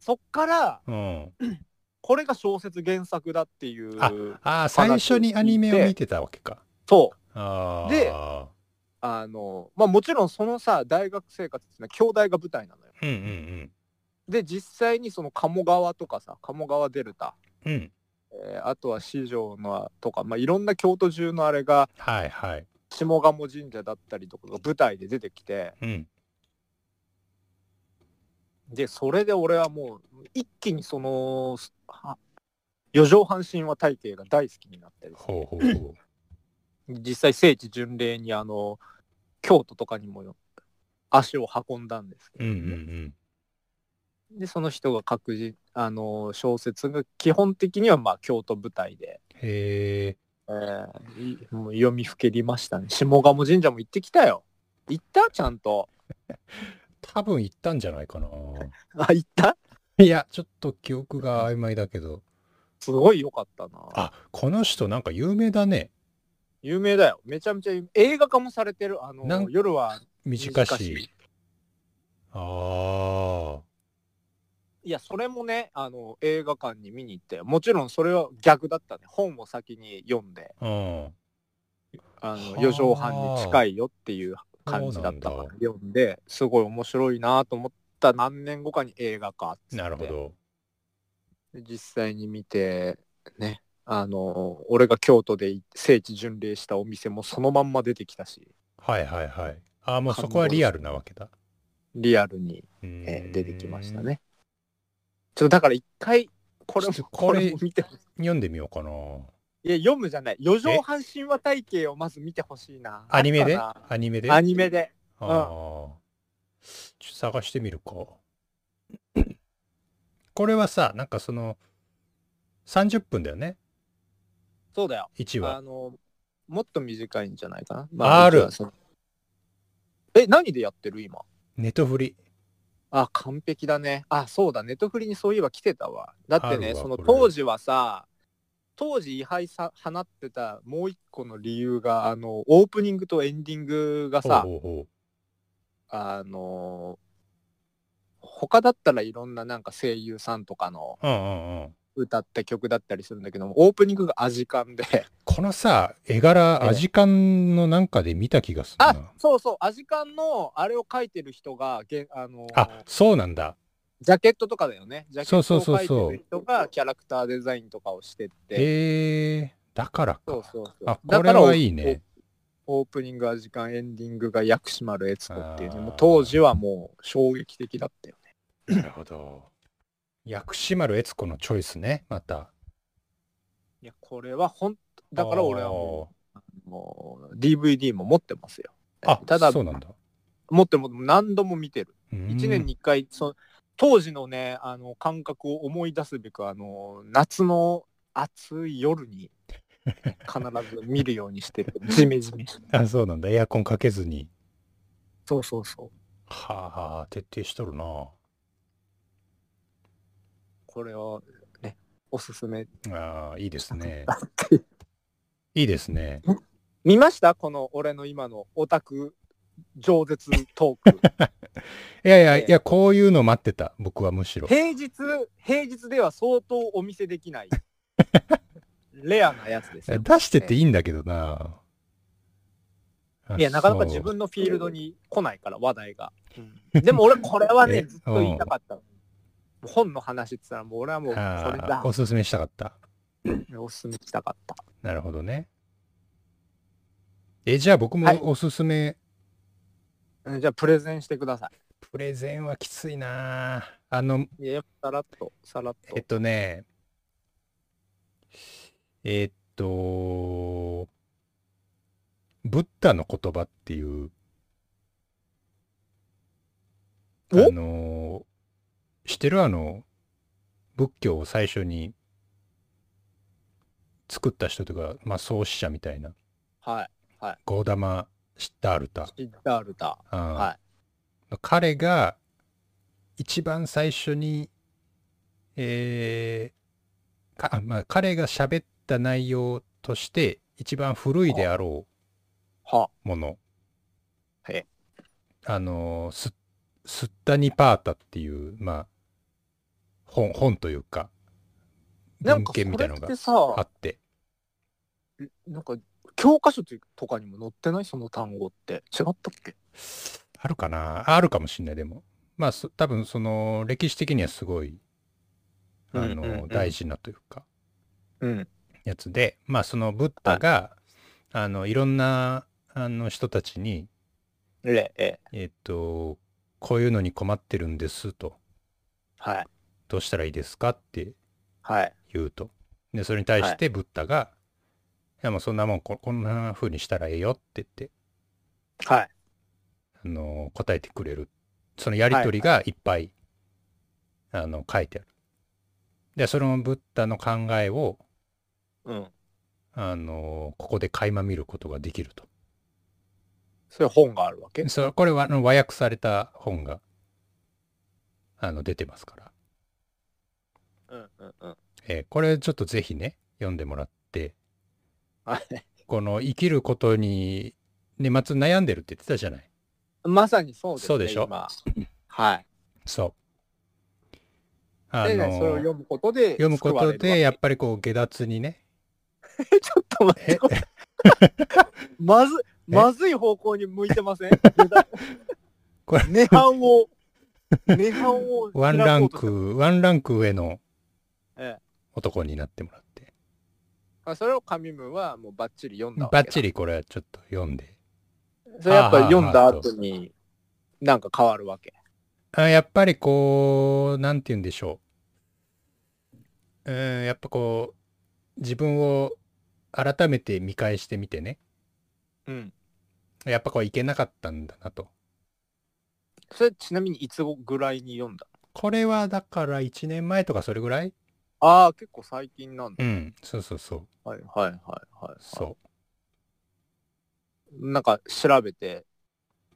そっからうん。これが小説原作だっていうああ、最初にアニメを見てたわけか。そう。であのまあもちろんそのさ大学生活っていうのは兄弟が舞台なのよ。うんうん。で実際にその鴨川とかさ鴨川デルタ、うん。うん。えーあとは四条のとか、まあ、いろんな京都中のあれがはいはい。下鴨神社だったりとかが舞台で出てきてうん。でそれで俺はもう一気にそのは四畳半神話体系が大好きになってですねほうほうほう。実際聖地巡礼にあの京都とかにも足を運んだんですけうんど、うんでその人が書くじあの小説が基本的にはまあ京都舞台で、うん。へえ。えーいもう読みふけりましたね下鴨神社も行ってきたよ行った？ちゃんと 多分行ったんじゃないかな。あ行った？いや、ちょっと記憶が曖昧だけど。すごい良かったなあ、この人なんか有名だね。有名だよめちゃめちゃ映画化もされてるあの夜は短し。ああ。いやそれもねあの映画館に見に行ってもちろんそれは逆だったね本を先に読んでうん。あはあの四畳半に近いよっていう感じだったからそうなんだ読んですごい面白いなと思った何年後かに映画化っつってなるほど。で実際に見てねあの俺が京都で聖地巡礼したお店もそのまんま出てきたしはいはいはい。ああ、もうそこはリアルなわけだ。リアルに、えー出てきました。ねちょっとだから一回これもここれ見て。ほし読んでみようかな。いいや読むじゃない。四畳半神話体系をまず見てほしいな。アニメで？アニメで？アニメで。ああ。ちょっと探してみるか。これはさ、なんかその、30分だよね？そうだよ。1話。あのもっと短いんじゃないかな、ある。実はそのえ何でやってる今？ネトフリ。あ完璧だねあそうだネットフリにそういえば来てたわだってねその当時はさ当時位牌さ放ってたもう一個の理由があのオープニングとエンディングがさあの他だったらいろんななんか声優さんとかのう。うんうんうん。歌った曲だったりするんだけどもオープニングがアジカンで。このさ、絵柄、ええ。アジカンのなんかで見た気がするあな。そうそう。アジカンのあれを書いてる人がげあのあ、そうなんだ。ジャケットとかだよね。ジャケットをそう。そうそう書いてる人がキャラクターデザインとかをしてって。へえ、だからか。そうそうそう。あ、これはいいね。オオープニングは時間エンディングが薬師丸悦子っていうね。あー。もう当時はもう衝撃的だったよね。なるほど。薬師丸悦子のチョイスね、また。いやこれは本当だから俺はもうもう DVD も持ってますよあただそうなんだ。持っても何度も見てる1 1年に1回その当時のねあの感覚を思い出すべくあの夏の暑い夜に必ず見るようにしてる ジメジメしてあ、そうなんだ。エアコンかけずに。そうそうそうはあ、徹底しとるな。これをねおすすめああ、いいですね。いいですね。見ました？この俺の今のオタク饒舌トーク いやいや、ええいや、こういうの待ってた。僕はむしろ。平日平日では相当お見せできない レアなやつですよ出してていいんだけどな。あいや、なかなか自分のフィールドに来ないから、話題が。でも俺、これはえね、ずっと言いたかった。本の話って言ったら、もう俺はもう、これあだー。おすすめしたかった？おすすめしたかった。なるほどね。え、じゃあ僕はいもおすすめ、うんじゃあ、プレゼンしてくださプレゼンはきついなあの、い。いや、さらっと、さらっとえっ。とね、えっと、ブッダの言葉っていう、あおの、知ってるあの、仏教を最初に作った人とか、まあ創始者みたいな、はい。ゴーダマ・シッダールタ。シッダールタ。うんは彼が一番最初に、えーかあまあ、彼が喋った内容として一番古いであろは。うもの。へあのススッタニパータっていう、まあ、本本というか文献みたいなのがあって。なんか教科書とかにも載ってない？その単語って。違ったっけ？あるかな？ああるかもしれない、でも。まあ、そ多分その歴史的にはすごい、あの、うんうんうん。大事なというか、うん。やつで、まあそのブッダが、あの、いろんな、あの人たちに、ええ。えっと、こういうのに困ってるんですと、はいどうしたらいいですかってはい言うと。で、それに対してブッダが、い、やもうそんなもんこ、こんな風にしたらええよって言って、はいあの、答えてくれる。そのやりとりがいっぱい、あの、書いてある。で、そのブッダの考えを、うんあの、ここで垣間見ることができると。それ本があるわけ？そこれはあの和訳された本が、あの、出てますから。うんうんうん。えーこれちょっとぜひね、読んでもらって、はい。この生きることに、年末悩んでるって言ってたじゃない。まさにそうですねそうでしょ？今。はい。そう。あで、のそれを読むことで読むことで、やっぱぱりこう、下脱にね、ちょっと待って。え？こ れまずまずい方向に向いてません？これ涅槃を涅槃をワンランク、ワンランク上のええ男になってもらって。あそれを神ムはもうバッチリ読んだわけだバッチリこれはちょっと読んで。それやっぱ読んだ後になんか変わるわけあやっぱりこう、なんて言うんでしょう。うん、やっぱこう、自分を改めて見返してみてね。うんやっぱこういけなかったんだなと。それちなみにいつぐらいに読んだこれはだから1年前とかそれぐらいああ結構最近なんだ。うん、そうそうそう。はいはいはいはい。そう。なんか調べて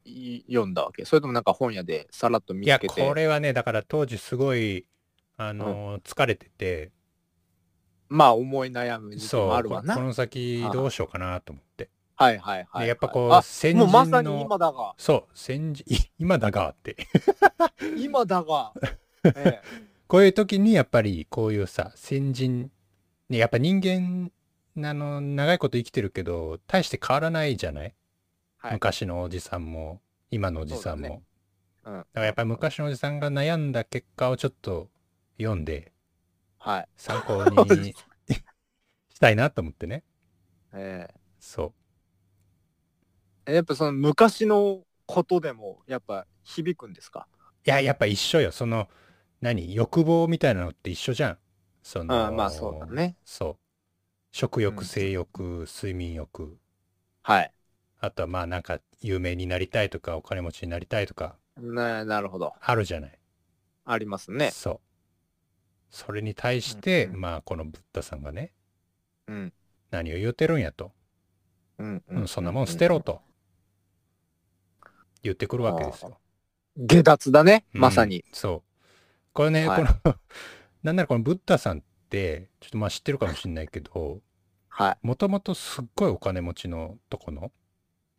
い読んだわけ。それともなんか本屋でさらっと見いや、つけて。これはね、だから当時すごい、あのー疲れてて、まあ思い悩む時期そう、もあるわな。の先どうしようかなと思って。はいはいはい、でやっぱこうあ先人のもうまさに今だが。そう、先人、い今だがって。今だが、ええ、こういう時にやっぱりこういうさ、先人、ね、やっぱ人間、あの、長いこと生きてるけど、大して変わらないじゃない、はい昔のおじさんも、今のおじさんも。そうだねうん、だからやっぱり昔のおじさんが悩んだ結果をちょっと読んではい参考にしたいなと思ってね。えそう。えやっぱその昔のことでもやっぱ響くんですか？いや、やっぱ一緒よ。その、何欲望みたいなのって一緒じゃん。その、うんまあそうだねそう。食欲、うん性欲、睡眠欲。はいあとはまあなんか有名になりたいとかお金持ちになりたいとかななるほどあるじゃない。ありますねそう。それに対して、うんうんまあこのブッダさんがね、うん何を言うてるんやと。うんうんそんなもん捨てろと。言ってくるわけですよ。下脱だねうんまさに、そう。これね、はい。この、なんならこのブッダさんって、ちょっとまあ知ってるかもしれないけど、はい。もともとすっごいお金持ちのとこの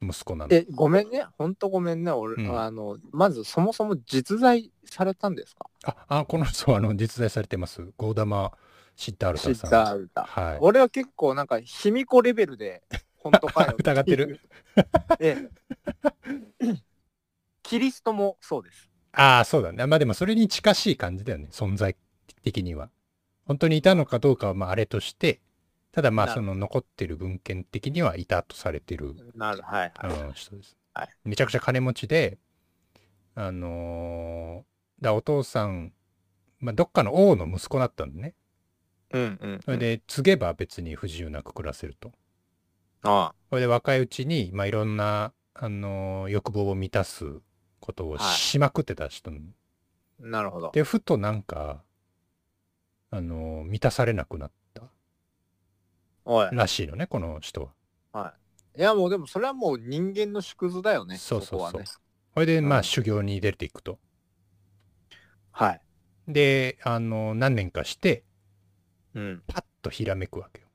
息子なの。えごめんね。ほんとごめんね。俺、うん。あのまずそもそも実在されたんですか？あ、あ、この人はあの実在されてます。ゴーダマ・シッダールシタさん。ッダールタはい。俺は結構なんか卑弥呼レベルで 本当かよ疑ってる。ええ。キリストもそうですああ、そうだね。まあでもそれに近しい感じだよね。存在的には。本当にいたのかどうかはまああれとして、ただまあその残ってる文献的にはいたとされてる、なるはいあはい、の人です。はいめちゃくちゃ金持ちで、あのーだお父さん、まあどっかの王の息子だったんだね。うんうんそれで継げば別に不自由なく暮らせると。あそれで若いうちに、まあいろんな、あのー欲望を満たすことをはいしまくってた人。なのあなるほど。で、ふとなんか、あのー満たされなくなった。らしいのね、この人は。はい。やもうでもそれはもう人間の縮図だよねそうそうそう。こはね。それで、まあ、うん修行に出ていくと。はい。で、あのー何年かして、うん。パッとひらめくわけよ。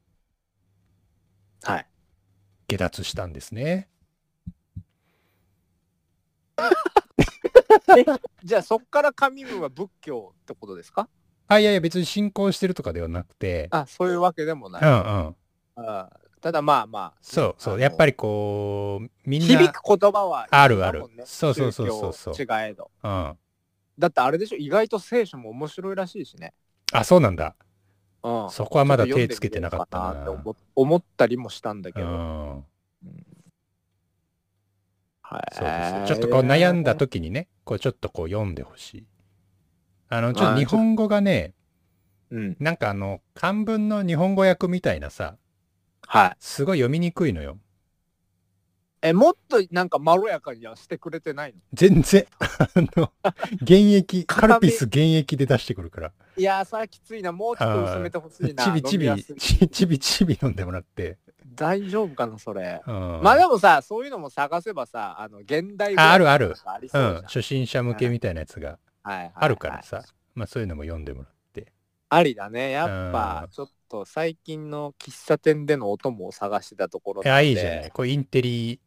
はい。下脱したんですね。じゃあそっから神部は仏教ってことですか？あ、いやいや、別に進行してるとかではなくて、あ、そういうわけでもない。うんうん。あただまあまあ。そうそう。やっぱりこう、みんな、響く言葉はあるあるそうそうそうそうそう違えど。うん。だってあれでしょ、意外と聖書も面白いらしいしね。あ、そうなんだ。うん。そこはまだ手つけてなかったな。って思思ったりもしたんだけうど。ん。はい。そうです。ちょっとこう悩んだ時にね、こうちょっとこう読んでほしい。あの、ちょっと日本語がね、うん。なんかあの、漢文の日本語訳みたいなさ、はい。すごい読みにくいのよ。え、もっとなんかまろやかにはしてくれてないの？全然、あの、原液、カルピス原液で出してくるから、いやー、さあきついな。もうちょっと薄めてほしいな。ちびちびちびちび飲んでもらって。大丈夫かな、それ。うん、まあでもさ、そういうのも探せばさ、あの、現代ああるあるうん初心者向けみたいなやつがはいはいはいあるからさ、まあそういうのも読んでもらって。ありだね。やっうんぱちょっと最近の喫茶店でのお供を探してたところでいいじゃない。これインテリ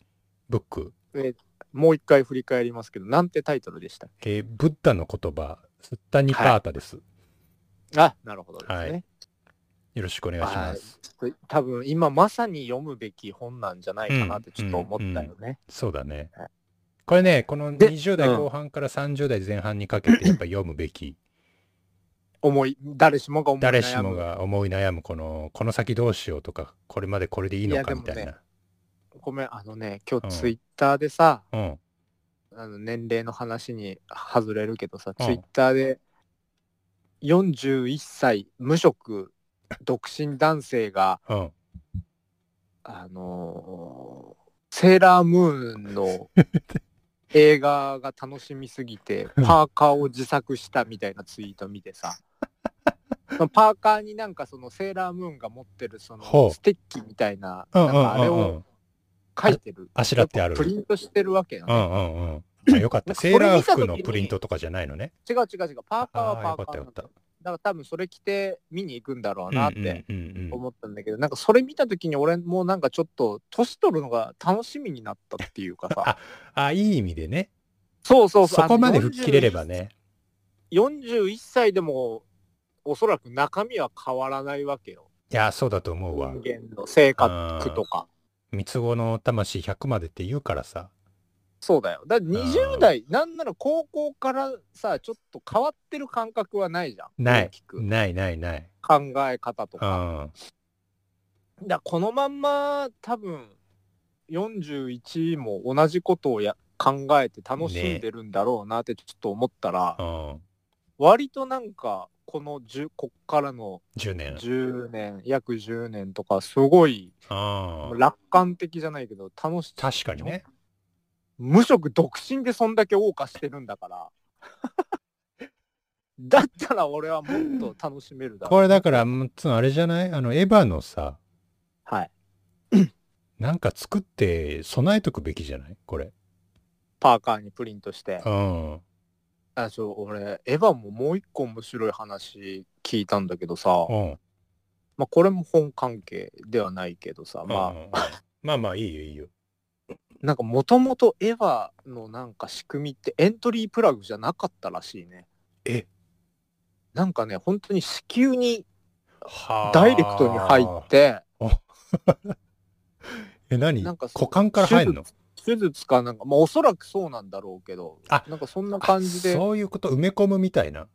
ブック。えもう一回振り返りますけど、なんてタイトルでしたっえーブッダの言葉、スッタニパータです。けあ、なるほどですね。はいよろしくお願いします。多分今まさに読むべき本なんじゃないかなってちょっと思ったよね。そうだねはい。これね、こので20代後半から30代前半にかけてやっぱ読むべき、思い、誰しもが思い悩む誰しもが思い悩むこの、この先どうしようとか、これまでこれでいいのかみたいな。ごめん、あのね、今うん日ツイッターでさ、うん。あの年齢の話に外れるけどさ、うんツイッターで41歳無職独身男性が、うん。あのーセーラームーンの 映画が楽しみすぎてパーカーを自作したみたいなツイート見てさ パーカーになんかそのセーラームーンが持ってるそのステッキみたいなうんなんかあれを。書いてるあしらってあるプ。リントしてるわけよねうんうんうん。あよかった。セーラー服のプリントとかじゃないのね。違う違う違うパーカーはああー、よかったよかったパーカーなんから多分それ着て見に行くんだろうなって思ったんだけど、なんかそれ見た時に俺もなんかちょっと年取るのが楽しみになったっていうかさ あ、いい意味でね。そうそうそうそこまで吹っ切れればね。41歳でもおそらく中身は変わらないわけよいや、そうだと思うわ。人間の性格とか三つ子の魂100までって言うからさ。そうだよだから20代なんなら高校からさちょっと変わってる感覚はないじゃんないないないない。考え方とうかん。だこのまんま多分41も同じことをや考えて楽しんでるんだろうなってちょっと思ったら、うん。割となんかこの10こっからの10年。10年約10年とかすごいうん。楽観的じゃないけど楽し確かにね。無職独身でそんだけ謳歌してるんだから。だったら俺はもっと楽しめるだろう。これだから、もうつあれじゃない？あの、エヴァのさ、はい。なんか作って備えとくべきじゃない？これ。パーカーにプリントして。うん。あそう俺エヴァももう一個面白い話聞いたんだけどさ、うん。まあこれも本関係ではないけどさ、まうんうんうん。まあまあいいよいいよ。あなんかもともとエヴァのなんか仕組みってエントリープラグじゃなかったらしいね。え？なんかね本当に子宮にはあ。ダイレクトに入って え、何？なんかそ股間から入るの？手術かなんかまあおそらくそうなんだろうけどあなんかそんな感じあでそういうこと？埋め込むみたいな？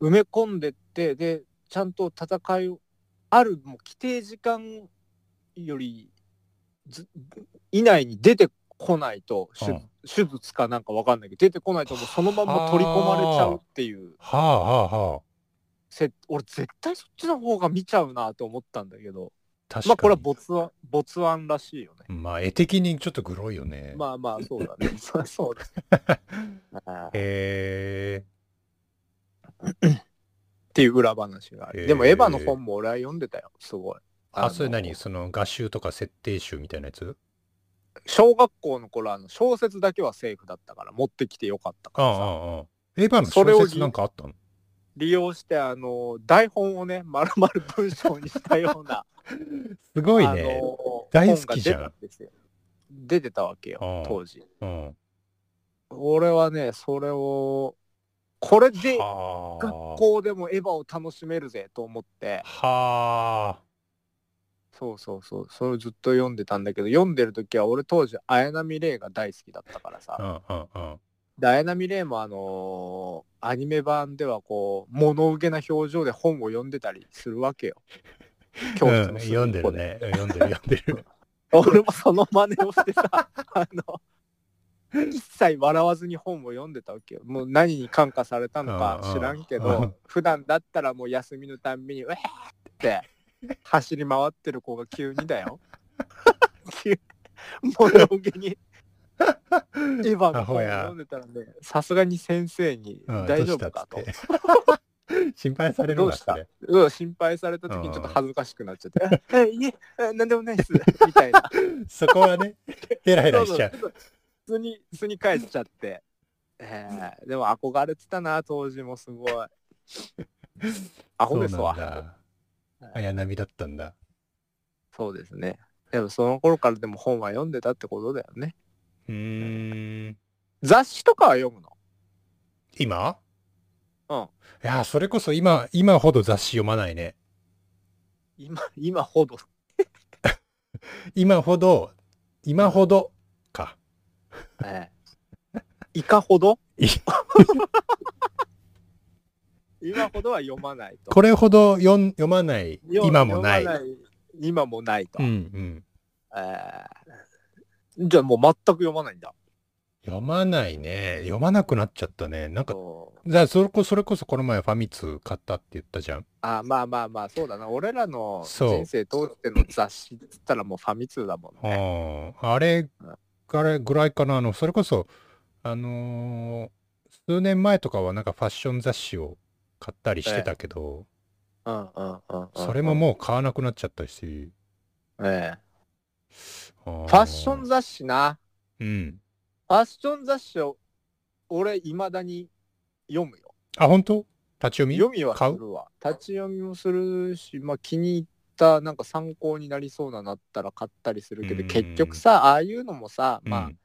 埋め込んでってでちゃんと戦いをあるもう規定時間よりず以内に出てこないと手,、うん。手術かなんかわかんないけど出てこないともうそのまま取り込まれちゃうっていう。はあはあはあ。せ俺絶対そっちの方が見ちゃうなと思ったんだけど。確かに。まあこれは没案らしいよね。まあ絵的にちょっとグロいよね。まあまあそうだね。そ そうだあーへえ。っていう裏話がある。でもエヴァの本も俺は読んでたよ。すごい。あ、のそれ何？その画集とか設定集みたいなやつ？小学校の頃あの小説だけはセーフだったから持ってきてよかったあああからさあああ。エヴァのそれを小説なんかあったの？利用してあの台本をね丸々文章にしたような すごいあね。の大好きじゃん出てたわけようん当時うん。俺はねそれをこれで学はあ。校でもエヴァを楽しめるぜと思ってはそうそうそうそれをずっと読んでたんだけど読んでる時は俺当時綾波レイが大好きだったからあ。さうんうんうん。で綾波レイもあのーアニメ版ではこう物憂げな表情で本を読んでたりするわけよ 教室うんの読んでるね。うん読んでる読んでる。俺もその真似をしてさ あの一切笑わずに本を読んでたわけよもう何に感化されたのか知らんけうんうんど普段だったらもう休みのたんびに「うえー!」って走り回ってる子が急にだよ。急物憂げにエヴァの読んでたらねさすがに先生にうん大丈夫かと。心配されるどうした？うん心配された時にちょっと恥ずかしくなっちゃって「えいええなんでもないです」みたいな。そこはね、ヘラヘラしちゃう。そうそう普通に普通に帰っちゃって、えー、でも憧れてたな当時もすごい。アホですわ。綾波だったんだ。そうですね。でもその頃からでも本は読んでたってことだよね。うーん。雑誌とかは読むの？今？うん。いや、それこそ今、今ほど雑誌読まないね。今今ほど？今ほど、今ほどか。ええ。いかほど？い 今ほどは読まないとこれほど読ん読まない、よ今もない。今もないと、うんうん。えーじゃあもう全く読まないんだ読まないね。読まなくなっちゃったね。なんか、じゃあそれこそれこそこの前ファミ通買ったって言ったじゃん。あまあまあまあそうだな俺らの人生通しての雑誌っつったらもうファミ通だもんねああれ、あれぐらいかな。あの、それこそ、あのー数年前とかはなんかファッション雑誌を買ったりしてたけど、うんうんうんうんそれももう買わなくなっちゃったし。ええ。ファファッション雑誌な。うん。ファッション雑誌を俺いまだに読むよ。あ、本当？立ち読み？読みはす買う？るわ。立ち読みもするしまあ気に入ったなんか参考になりそうななったら買ったりするけどうん。結局さああいうのもさまあ、うん。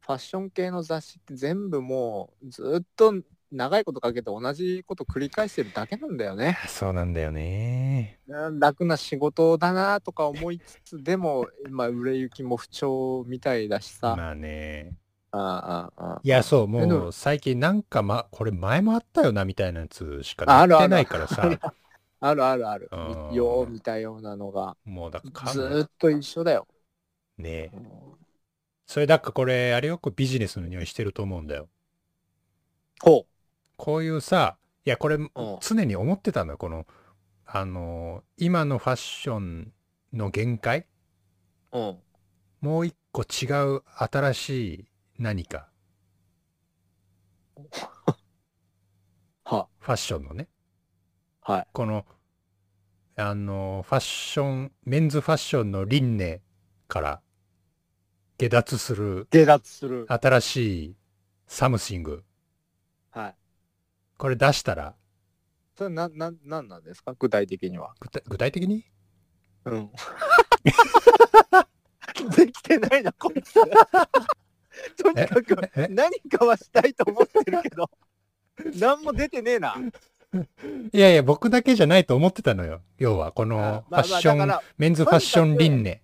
ファッション系の雑誌って全部もうずっと長いことかけて同じこと繰り返してるだけなんだよね。そうなんだよね。うん楽な仕事だなとか思いつつでも、まあ、売れ行きも不調みたいだしさ。まあね。ああああいや、そう、でももう最近なんか、ま、これ前もあったよな、みたいなやつしか載ってないからさ。あるあるあるうん。よう見たようなのがもうだからずっと一緒だよ。ねうんそれだからこれ、あれよくビジネスの匂いしてると思うんだよ。ほこういうさ、いや、これん常に思ってたのよ、この、あの、今のファッションの限界う。うん。もう一個違う新しい何か、は、ファッションのね、はい。この、あの、ファッション、メンズファッションの輪廻から解脱する解脱する。新しい something、はい。これ出したら、それな、な、なんなんですか？具体的には。具体具体的に？うん。できてないな、こいつ。とにかくえ何かはしたいと思ってるけど、何も出てねえな。いやいや、僕だけじゃないと思ってたのよ。要は、こあのまあまあファッション、だからメンズファッション輪廻。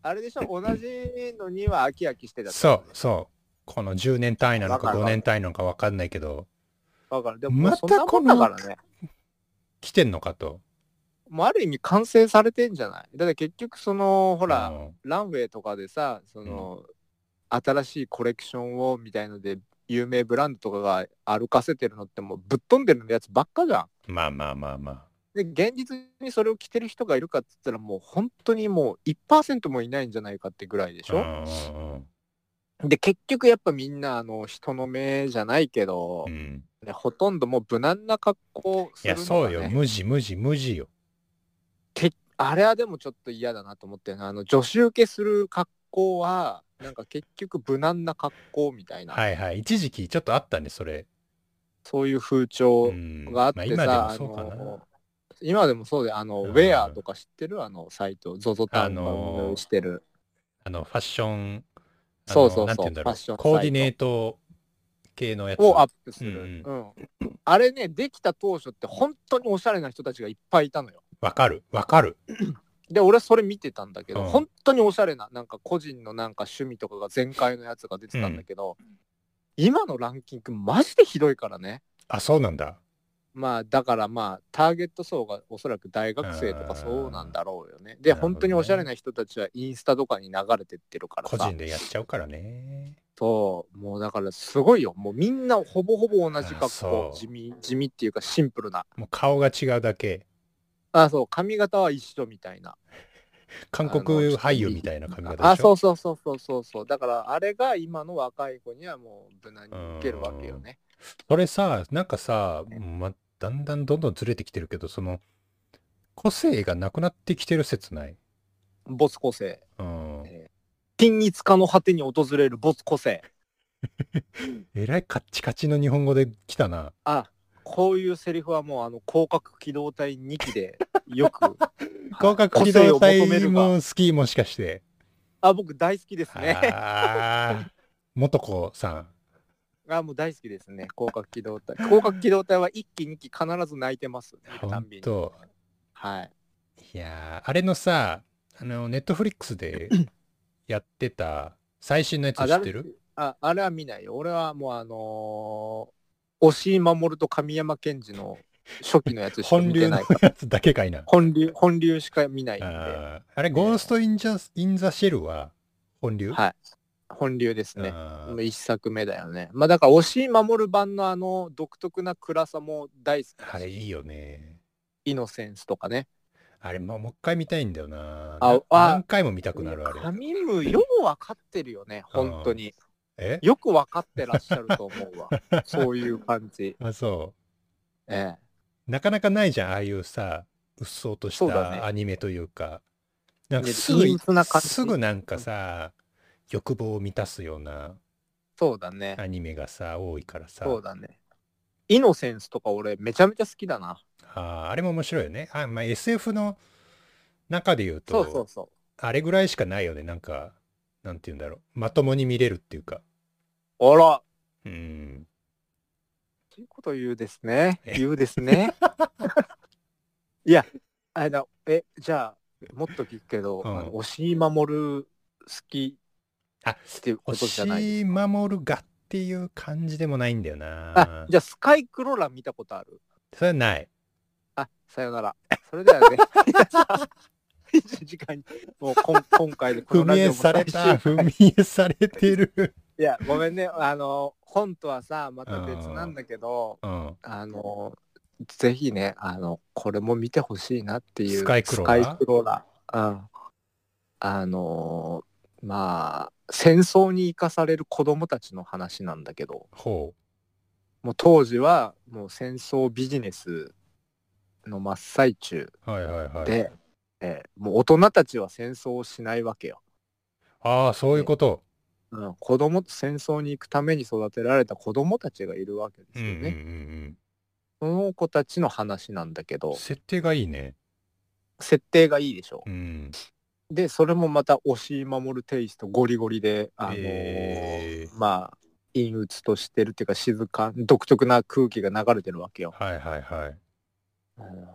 あれでしょ、同じのには飽き飽きしてたってそう、ことでしそう。この10年単位なのかわかる5年単位なのか分かんないけど、ょ。わかる。でももうまそんなもんだからね。来てんのかと。もうある意味完成されてんじゃない？だって結局その、ほほら、ランウェイとかでさ、その、新しいコレクションをみたいので、有名ブランドとかが歩かせてるのってもうぶっ飛んでるやつばっかじゃん。まあまあまあまあ。で現実にそれを着てる人がいるかっつったらもう本当にもう1%もいないんじゃないかってぐらいでしょ、うんうんで結局やっぱみんなあの人の目じゃないけどう、ん。ねほとんどもう無難な格好すいや、るのが、ね、そうよ。無地無地無地よ。けあれはでもちょっと嫌だなと思ってあの女子受けする格好はなんか結局無難な格好みたいな、はいはい。一時期ちょっとあったね、それ。そういう風う潮ん。があってさ、まあ今でもあそうかな。の今でもそうであの、うんウェアとか知ってる？あのサイト ZOZO タウンしてる、あの、ファッション、そうそうそうファッション。コーディネート系のやつ。をアップする。ううんん。あれね、できた当初って本当におしゃれな人たちがいっぱいいたのよ。わかる、わかる。で、俺それ見てたんだけど、うん本当におしゃれな、なんか個人のなんか趣味とかが全開のやつが出てたんだけど、今のランキングマジでひどいからね。あ、そうなんだ。まあだからまあターゲット層がおそらく大学生とかそうなんだろうよね。で、本当におしゃれな人たちはインスタとかに流れてってるからさ。個人でやっちゃうからね。そう、もうだからすごいよ。もうみんなほぼほぼ同じあ格そう。好地味、地味っていうかシンプルな。もう顔が違うだけ。あ、そう、髪型は一緒みたいな。韓国俳優みたいな髪型でしょ？あ、そうそうそうそうそうそう。だからあれが今の若い子にはもう無難に受けるわけよね。それさ、なんかさ、ま、だんだんどんどんずれてきてるけど、その、個性がなくなってきてる説ない？ボツ個性。うん。均一化の果てに訪れるボツ個性。えらいカッチカチの日本語で来たな。あ、こういうセリフはもうあの広角機動隊2機でよく。広角機動隊も好きもしかして。あ、僕大好きですね。ああ、素子さん。あ、もう大好きですね。攻殻機動隊。攻殻機動隊は1機2機必ず泣いてます。見るたんびに。本当。はい。いやーあれのさ、あの、ネットフリックスで やってた最新のやつあ、知ってる？あ、あれは見ないよ。俺はもうあのー、押井守と神山健治の初期のやつしか本流の見てないから。やつだけかいな。本流、本流しか見ないんで。あーあれ、ゴースト・イン・ジャイン・ザ・シェルは本流？はい。本流ですね。一作目だよね。まあだから、押井守版のあの独特な暗さも大好きあれいいよね。イノセンスとかね。あれ、もうもう一回見たいんだよな。あ何回も見たくなる、あれ。神ムよう分かってるよね、本当に。え？よく分かってらっしゃると思うわ。そういう感じ。あ、そええ。う。なかなかないじゃん、ああいうさ、うっそうとしたアニメというか。なんかです陰ぐ、すぐなんかさ、欲望を満たすようなそうだね。アニメがさ、多いからさ。そうだね。イノセンスとか俺めちゃめちゃ好きだな。あーあれも面白いよね。あ、まあ、SF の中で言うと、そうそう。あれぐらいしかないよね。なんか、なんて言うんだろう。まともに見れるっていうか。あら、うん。そういうこと言うですね。え？言うですね。いや、あの、え、じゃあ、もっと聞くけど、うんあの押井守好きあ、っていうことじゃない押し守るがっていう感じでもないんだよな。あ、じゃあスカイクローラ見たことある？それはない。あ、さよなら。それではね、1時間に、もうこん 今回でこのラジオもされた、最終回踏み絵されてる。いや、ごめんね。あの、本とはさ、また別なんだけど、うん。あの、ぜひね、あの、これも見てほしいなっていう。スカイクローラー？スカイクローラー。うん。あの、まあ、戦争に生かされる子供たちの話なんだけど、ほもう当時はもう戦争ビジネスの真っ最中う。はいはいはい。で、えーもう大人たちは戦争をしないわけよ。ああ、そういうこと。うん、子供戦争に行くために育てられた子供たちがいるわけですうんうんうよね。んその子たちの話なんだけうん。ど設定がいいね。設定がいいでしょ。うん。でそれもまた押井守テイストゴリゴリであのーえまあ陰鬱としてるっていうか静か独特な空気が流れてるわけよ。はいはいはい。うん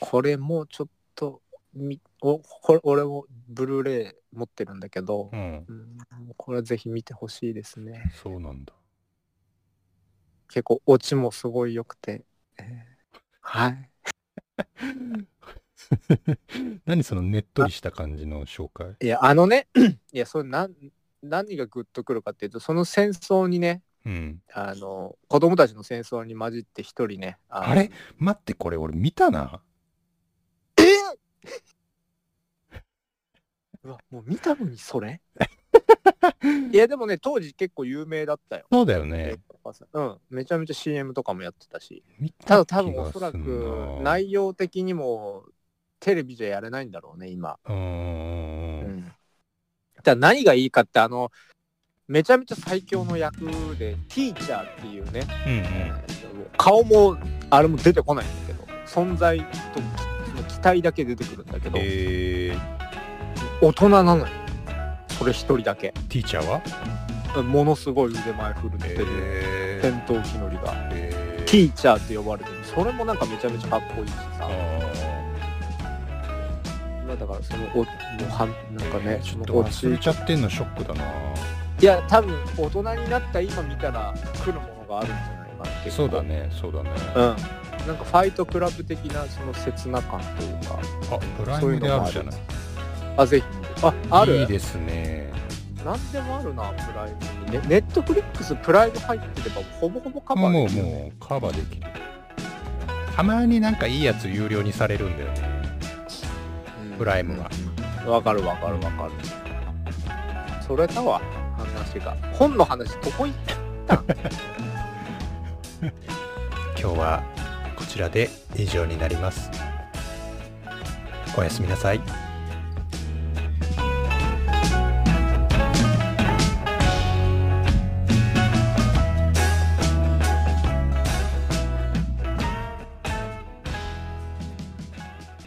これもうちょっとみおこれ俺もブルーレイ持ってるんだけどう、ん。うんこれはぜひ見てほしいですね。そうなんだ。結構オチもすごい良くて、えーはい。何そのねっとりした感じの紹介？いやあのね いやそれなん何がグッとくるかっていうとその戦争にねうん。あの子供たちの戦争に混じって一人ねのあれ？待って、これ俺見たな。うわもう見たのにそれ？いやでもね当時結構有名だったよ。そうだよね。うん、めちゃめちゃ CM とかもやってたし。見たただ多分おそらくな内容的にもテレビじゃやれないんだろうね、今。うー。うん何がいいかって、あの、めちゃめちゃ最強の役で、ティーチャーっていうね、うんうん。顔もあれも出てこないんだけど、存在とその期待だけ出てくるんだけど、えー、大人なのよ。それ一人だけ。ティーチャーは？ものすごい腕前振るってる。へ戦闘機乗りが。えティーチャーって呼ばれてる。それもなんかめちゃめちゃかっこいいしさ。まあだからそのおもうはんなんかねちょっと忘れちゃってんのショックだないや多分大人になった今見たら来るものがあるんじゃないかな結構そうだねそうだね。うん。なんかファイトクラブ的なその刹那感というか。あプライムであるじゃない。あぜひ。あある？いいですね。なんでもあるなプライムに。ねネットフリックスプライム入ってればほぼほぼカバーもうできる。よねもうカバーできる。たまになんかいいやつ有料にされるんだよね。うん。プライムは。わかるわかるわかる。それだわ話が本の話どこ行ったん今日はこちらで以上になります。おやすみなさい。